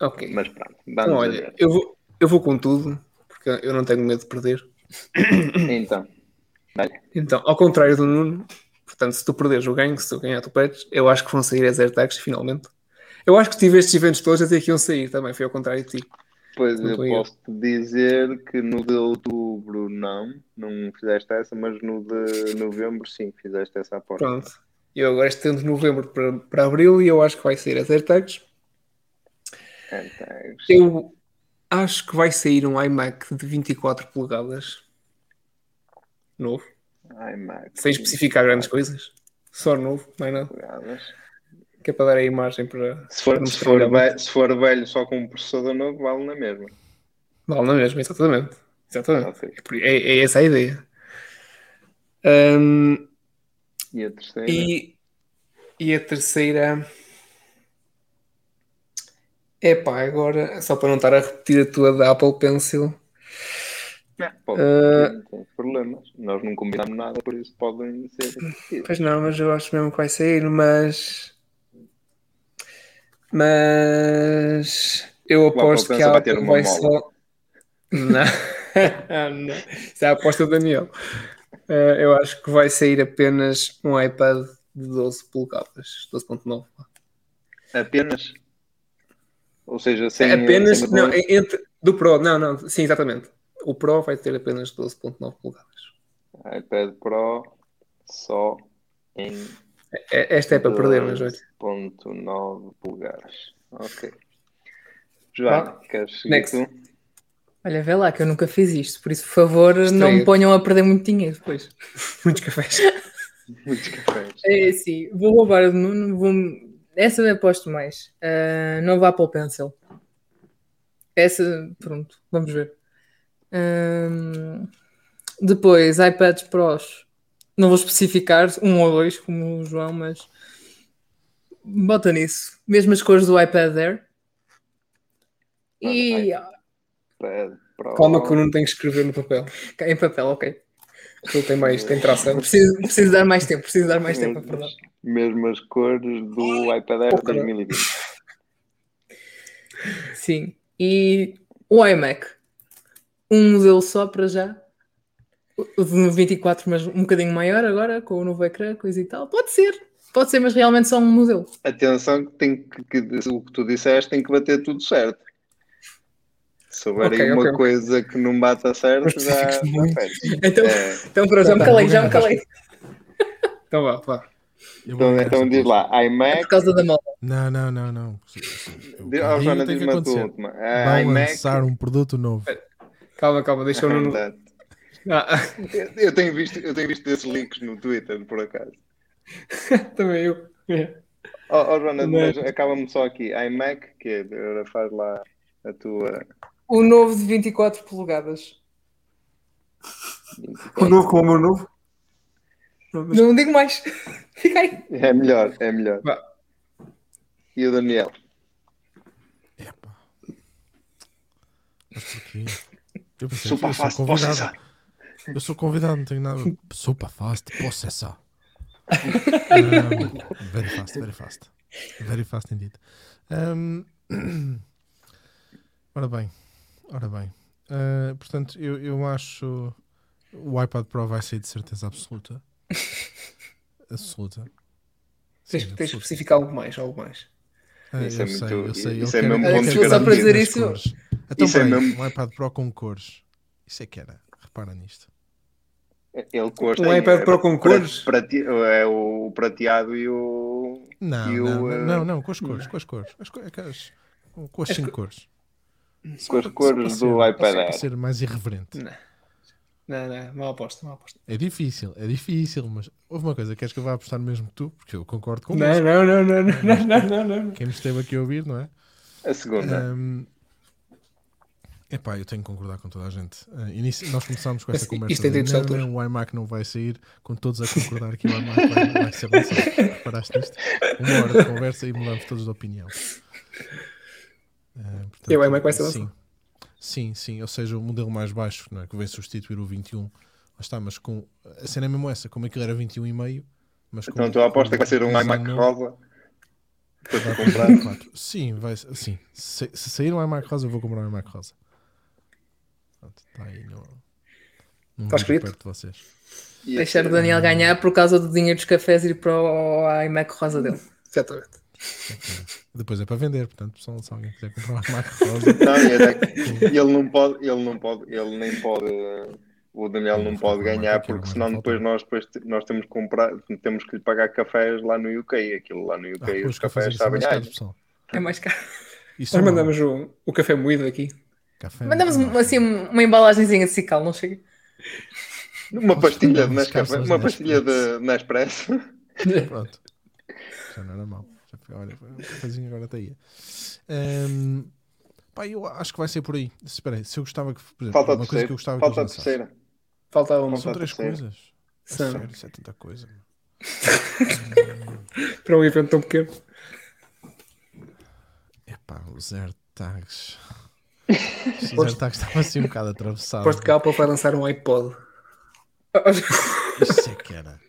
Ok. Mas pronto, Então, vamos a olha, eu vou, eu vou com tudo, porque eu não tenho medo de perder. (coughs) Então, olha, Então, ao contrário do Nuno, portanto, se tu perderes o ganho, se tu ganhar, tu perdes, eu acho que vão sair as AirTags finalmente. Eu acho que tive estes eventos todos a dizer que iam sair também, foi ao contrário de ti. Pois eu posso te dizer que no de outubro não, não fizeste essa, mas no de novembro sim, fizeste essa aposta. Pronto. Eu agora estendo de novembro para, para abril e eu acho que vai sair as AirTags. AirTags. Eu acho que vai sair um iMac de 24 polegadas novo, iMac. sem especificar grandes coisas. Só novo, mais nada. polegadas. Que é para dar a imagem para. Se for, para se, for velho, se for velho só com um processador novo, vale na mesma. Vale na mesma, exatamente. Exatamente. Ok. É, é- é essa a ideia. Ahm, E a terceira? e, e a terceira. Epá, agora, só para não estar a repetir a tua da Apple Pencil, Não, pode, Ah. não tem problemas. Nós não combinamos nada, por isso podem ser. Pois não, mas eu acho mesmo que vai sair, mas. Mas. Eu aposto que a Pencil vai mola. só. Não. (laughs) (laughs) não. Isso é a aposta do Daniel. Eh, eu acho que vai sair apenas um iPad de 12 polegadas, 12.9. Apenas? Ou seja, sem. Apenas. sem Não, entre, do Pro, não, não, sim, exatamente. O Pro vai ter apenas 12.9 polegadas. iPad Pro só em Esta é para perder, mas olha. 12.9 polegadas. Ok. Joana, Vá. queres seguir Next. tu? Olha, vê lá que eu nunca fiz isto, por isso, por favor, não me ponham a perder muito dinheiro depois. (laughs) Muitos cafés. (laughs) Muitos cafés. É sim, vou roubar o Nuno, vou... essa eu aposto mais. Ah, novo Apple Pencil. Essa, pronto, vamos ver. Ahm, depois, iPads Pros. Não vou especificar um ou dois, como o João, mas bota nisso. Mesmas cores do iPad Air. E iPad Pro. Calma que eu não tenho que escrever no papel. em papel, ok. Aquilo tem mais, tem tração. Preciso, preciso dar mais tempo, preciso dar mais tempo a perder. mesmas cores do iPad Air Oh, caralho. 2020. Sim. E o iMac. Um modelo só para já. O de 24, mas um bocadinho maior agora, com o novo ecrã, coisa e tal. Pode ser. Pode ser, mas realmente só um modelo. Atenção que, tem que, que o que tu disseste tem que bater tudo certo. Se houver aí Ok, uma ok. coisa que não bata certo, já, já. (laughs) Então, É, então pronto, já me Tá, calei, já vou me calei. Então vá, vá. Eu então, então diz lá, É iMac. por causa da moda. Não, não, não, não. Diz- Oh, que diz-me a tua última. Vai Ah, iMac. lançar um produto novo. Calma, calma, deixa eu não. Ah, Eu- tenho visto, eu tenho visto esses links no Twitter, por acaso. (laughs) também eu. É. Oh, oh Joana, Mas- mas acaba-me só aqui. iMac, que é? Agora faz lá a tua. O novo de 24 polegadas. O novo com o meu novo? Não, mas- Não digo mais. (laughs) Fica aí. É melhor, é melhor. Vá. E o Daniel? Epá. Mas porquê? Eu pensei Super que eu sou fast convidado. Eu sou convidado, não tenho nada. (laughs) Super fast processor. (laughs) Um, very fast, very fast. Very fast indeed. Um, (clears throat) ora bem, ora bem. Uh, portanto, eu, eu acho o iPad Pro vai sair de certeza absoluta. (laughs) Absoluta. Tens, Sim, tens de especificar algo mais, algo mais. Ah, Isso eu é sei, muito- eu sei. isso é mesmo ponto de Só para dizer isso- cores. Então, isso é mesmo- um iPad Pro com cores. Isso é que era. Repara nisto. Ele cores Um iPad Pro com cores? prate- é o prateado e o. Não, E o, não, não, não, com as cores, com as cores. As co- aquelas- com, com as As cinco co- cores. Com as cores do iPad só para Air. ser mais irreverente. Não, não, não mal aposta, mal aposta. É difícil, é difícil, mas houve uma coisa, queres que eu vá apostar mesmo que tu? Porque eu concordo com Não, você. não, não, não, não, não, não, não, não. Quem nos esteve aqui a ouvir, não é? A segunda. Um, epá, eu tenho que concordar com toda a gente. Uh, nós começámos com essa Mas conversa. isto é de, direitos de não, autor. não, o iMac não vai sair, com todos a concordar que o iMac vai, vai ser lançado. Reparaste nisto? Uma hora de conversa e mudamos todos de opinião. Uh, portanto, E o iMac vai ser lançado? Sim, sim, ou seja, o modelo mais baixo, não é? que vem substituir o 21. Lá está, mas com. A cena é mesmo essa, como aquilo era 21,5. Mas com- Então a tua aposta é que vai ser um iMac novo, rosa. Para tu comprar. 24. Sim, vai, sim. Se, se sair um iMac rosa, eu vou comprar um iMac rosa. Pronto, está aí no. Está escrito? perto de vocês. E Deixar o Daniel ganhar por causa do dinheiro dos cafés ir para o iMac rosa dele. Exatamente. Depois é para vender, portanto, se alguém quiser comprar um iMac rosa. Não, (laughs) ele não pode, ele não pode, ele nem pode, o Daniel não não pode ganhar porque senão depois nós, depois nós temos que comprar, temos que lhe pagar cafés lá no UK. Aquilo lá no UK, Ah, os cafés cafés são sabem. É mais caro. Isso Nós não- mandamos o, o café moído aqui. Café Mandamos assim uma embalagenzinha de cical, não chega? uma pastilha de Nescafé, uma pastilha de Nespresso. (laughs) Pronto. (laughs) Já não era mau. Já foi, olha, foi um cafezinho agora está aí. Ehm, pá, eu acho que vai ser por aí. Espera aí, se eu gostava que. Por exemplo, Falta a uma coisa que eu terceira. gostava que Falta a eles lançassem. terceira. Falta uma São a três coisas. Sério, isso é tanta coisa. (laughs) para um evento tão pequeno. Epá, os AirTags. Os AirTags estavam assim um bocado atravessados. Aposto que a Apple vai lançar um iPod. Isso é que era.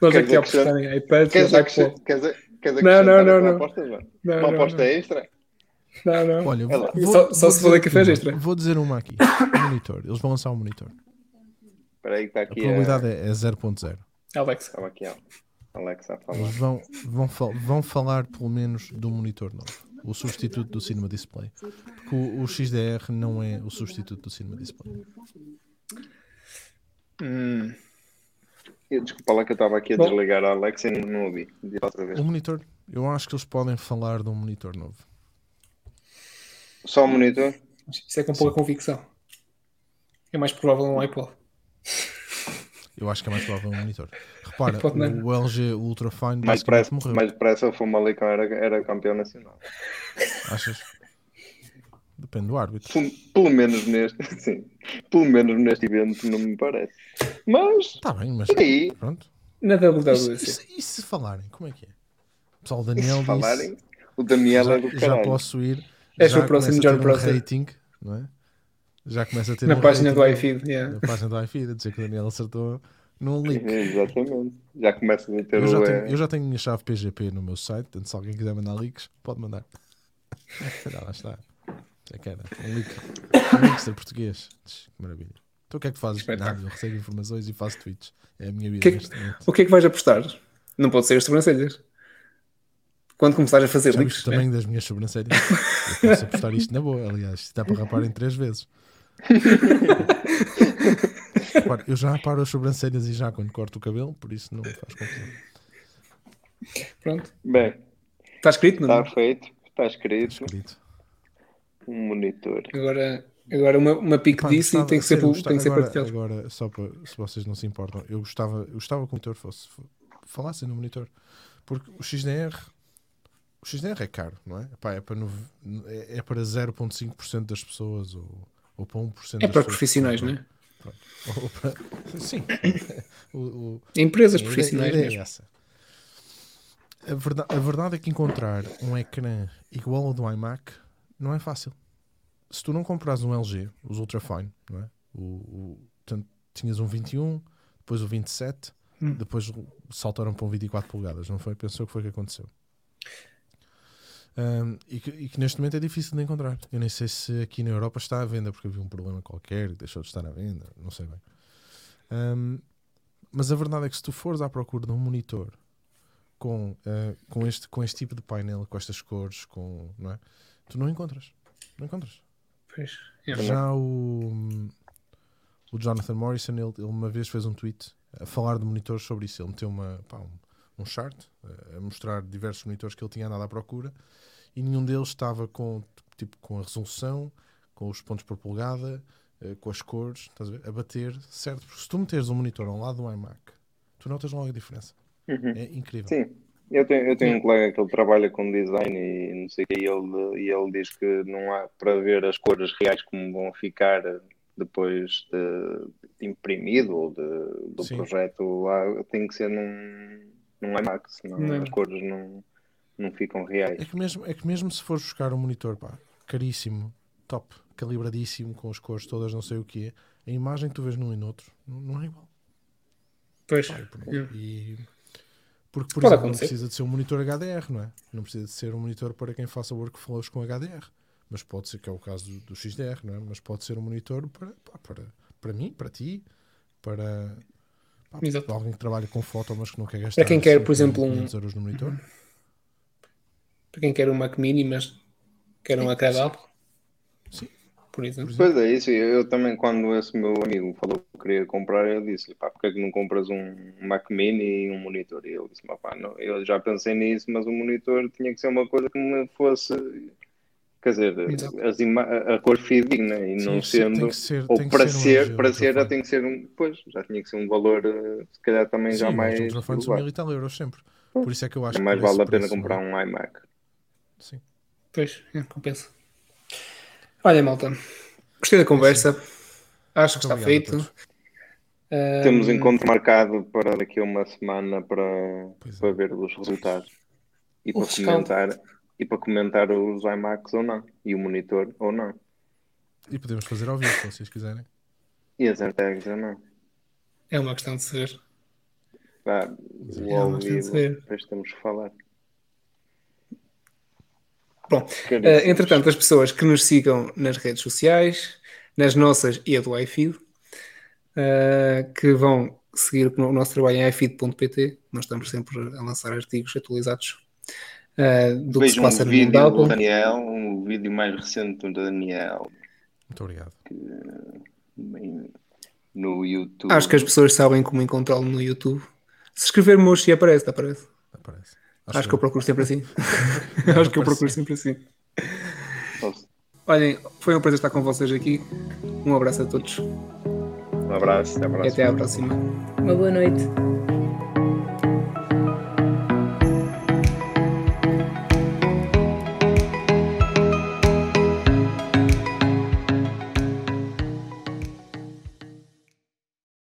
Nós Quer aqui a dizer que apostar em iPad Queres e acrescentar iPod. queres, queres Não, não, não, a não. aposta, João? Não, Uma aposta não. extra? Não, não. Olha, É vou, Só- só se for dizer uma. extra. Vou dizer uma aqui. (coughs) Monitor. Eles vão lançar um monitor. Espera aí que está A aqui probabilidade é, é 0.0. Alexa. Estava aqui. Alexa a falar. Eles vão, vão, fal- vão falar pelo menos um monitor novo. O substituto do Cinema Display. Porque o, o XDR não é o substituto do Cinema Display. Hum, Eu- Desculpa lá que eu estava aqui a Bom. desligar a Alexa e não ouvi. O monitor, eu acho que eles podem falar de um monitor novo. Só o monitor? isso é com pouca convicção. É mais provável um iPod. Eu acho que é mais provável um monitor. Repara, (laughs) o LG Ultrafine Mais depressa, morreu. mais depressa o Famalicão era, era campeão nacional. Achas? Depende do árbitro. Pelo, pelo menos neste, (laughs) sim, pelo menos neste evento não me parece. Mas, Está bem, mas e aí, pronto. Na E WWDC. e se- e se falarem, como é que é? Pessoal, o e Daniel se falarem, disse, o Daniel é do já, já caralho. posso ir. És já o próximo John um Prosser. rating, não é? Já começa a ter Na um página do iFeed. yeah. Na página do iFeed, a dizer que o Daniel acertou num link. Exatamente. Já começas a ter Eu já, o. tenho, é, eu já tenho a minha chave PGP no meu site, portanto, se alguém quiser mandar links, pode mandar. Já lá está. Já que era. Um link. Um linkster português. Que maravilha. Então o que é que fazes? Nada, eu recebo informações e faço tweets. É a minha vida Que- neste momento. O que é que vais apostar? Não pode ser as sobrancelhas. Quando começares a fazer Já links, o né? tamanho das minhas sobrancelhas? Eu posso apostar isto na boa, aliás. Isto dá para rapar em três vezes. Repara, eu já aparo as sobrancelhas e já quando corto o cabelo, por isso não me faz confusão. Pronto. Bem, Está escrito, não? está feito, está escrito. Escrito. Um monitor. Agora, agora uma, uma pique Pá, disso e tem que ser, gostava- tem que ser agora, partilhado. agora, só para, se vocês não se importam, eu gostava, eu gostava que o monitor fosse, fo- falassem no monitor, porque o XDR, o XDR é caro, não é? Pá, é para, nove- é, é para 0,5% das pessoas ou, ou para 1% É para profissionais, não é? Para- (laughs) sim. o, o- Empresas a profissionais ideia é. A verdade, a verdade é que encontrar um ecrã igual ao do iMac não é fácil. Se tu não compras um LG, os Ultrafine, não é? O, o, portanto, tinhas um 21, depois o 27, Hum. depois saltaram para um 24 polegadas, não foi? Pensou que foi o que aconteceu. Ahm, e, que, e que neste momento é difícil de encontrar. Eu nem sei se aqui na Europa está à venda porque havia um problema qualquer e deixou de estar à venda, não sei bem. Ahm, mas a verdade é que se tu fores à procura de um monitor com, ah, com, este, com este tipo de painel, com estas cores, com, não é? tu não encontras. Não encontras. Pois, é. Já o, o Jonathan Morrison, ele, ele uma vez fez um tweet a falar de monitores sobre isso. Ele meteu uma, pá, um, um chart eh, a mostrar diversos monitores que ele tinha andado à procura e nenhum deles estava com, tipo, com a resolução, com os pontos por polegada, eh, com as cores, estás a, ver? a bater certo. Porque se tu meteres um monitor ao lado do iMac, tu notas logo a diferença. Uhum. É incrível. Sim, eu tenho, eu tenho um colega que ele trabalha com design e não sei o que, e ele, e ele diz que não há para ver as cores reais como vão ficar depois de, de imprimido ou de, do Sim. projeto lá, tem que ser num, num iMac, senão Não é. as cores não, não ficam reais. É que mesmo, é que mesmo se fores buscar um monitor, pá, caríssimo, top, calibradíssimo, com as cores todas, não sei o que a imagem que tu vês num e no outro não, não é igual. Pois. Pá, e por- É. e- porque, por Pode exemplo, não acontecer. precisa de ser um monitor HDR, não é? Não precisa de ser um monitor para quem faça workflows com HDR. Mas pode ser, que é o caso do, do XDR, não é? Mas pode ser um monitor para, para, para mim, para ti, para, pá, Exato. para alguém que trabalha com foto, mas que não quer gastar quem quer, por 5.000, exemplo, um- 500 euros no monitor. Para quem quer um Mac Mini, mas quer um agradável, Sim. por exemplo. Pois é, isso. Eu, eu também, quando esse meu amigo falou que queria comprar, eu disse-lhe, pá, porque é que não compras um Mac Mini e um monitor? E ele disse, pá, não, eu já pensei nisso, mas o monitor tinha que ser uma coisa que me fosse, quer dizer, Exato. as a cor fidedigna e não Sim, sim, tem sendo, que ser- ou tem que para ser um ser, LG para ser já tem que ser um, pois, já tinha que ser um valor, eh, se calhar também já Sim, mais, os Ultrafones são elevado. mil e tal euros sempre. Por isso é que eu acho mais que vale a pena preço, comprar é? um iMac. Sim. Pois, é, compensa. Olha, malta, gostei da conversa. Acho que está feito. Ahm, Temos encontro marcado para daqui a uma semana para, é. para ver os resultados e O para rescaldo. comentar e para comentar os iMacs ou não e o monitor ou não E podemos fazer ao vivo, se vocês quiserem. e as AirTags ou não. É uma questão de ser. Pá, É o uma ao questão de vivo, ser. depois temos que falar. Bom. Eh, entretanto, as pessoas que nos sigam nas redes sociais, nas nossas e a do iFeed, eh, que vão seguir o nosso trabalho em ifeed.pt, nós estamos sempre a lançar artigos atualizados uh, do que se Vejo passa um no vídeo da do. Daniel, um vídeo mais recente do Daniel Muito obrigado. em- no YouTube. Acho que as pessoas sabem como encontrá-lo no YouTube. Se escrever Moshi aparece, aparece. Aparece. Acho que eu procuro sempre assim. (laughs) Acho que eu procuro sempre assim. Posso- Olhem, foi um prazer estar com vocês aqui. Um abraço a todos Um abraço, até a e próxima. até à próxima. Uma boa noite.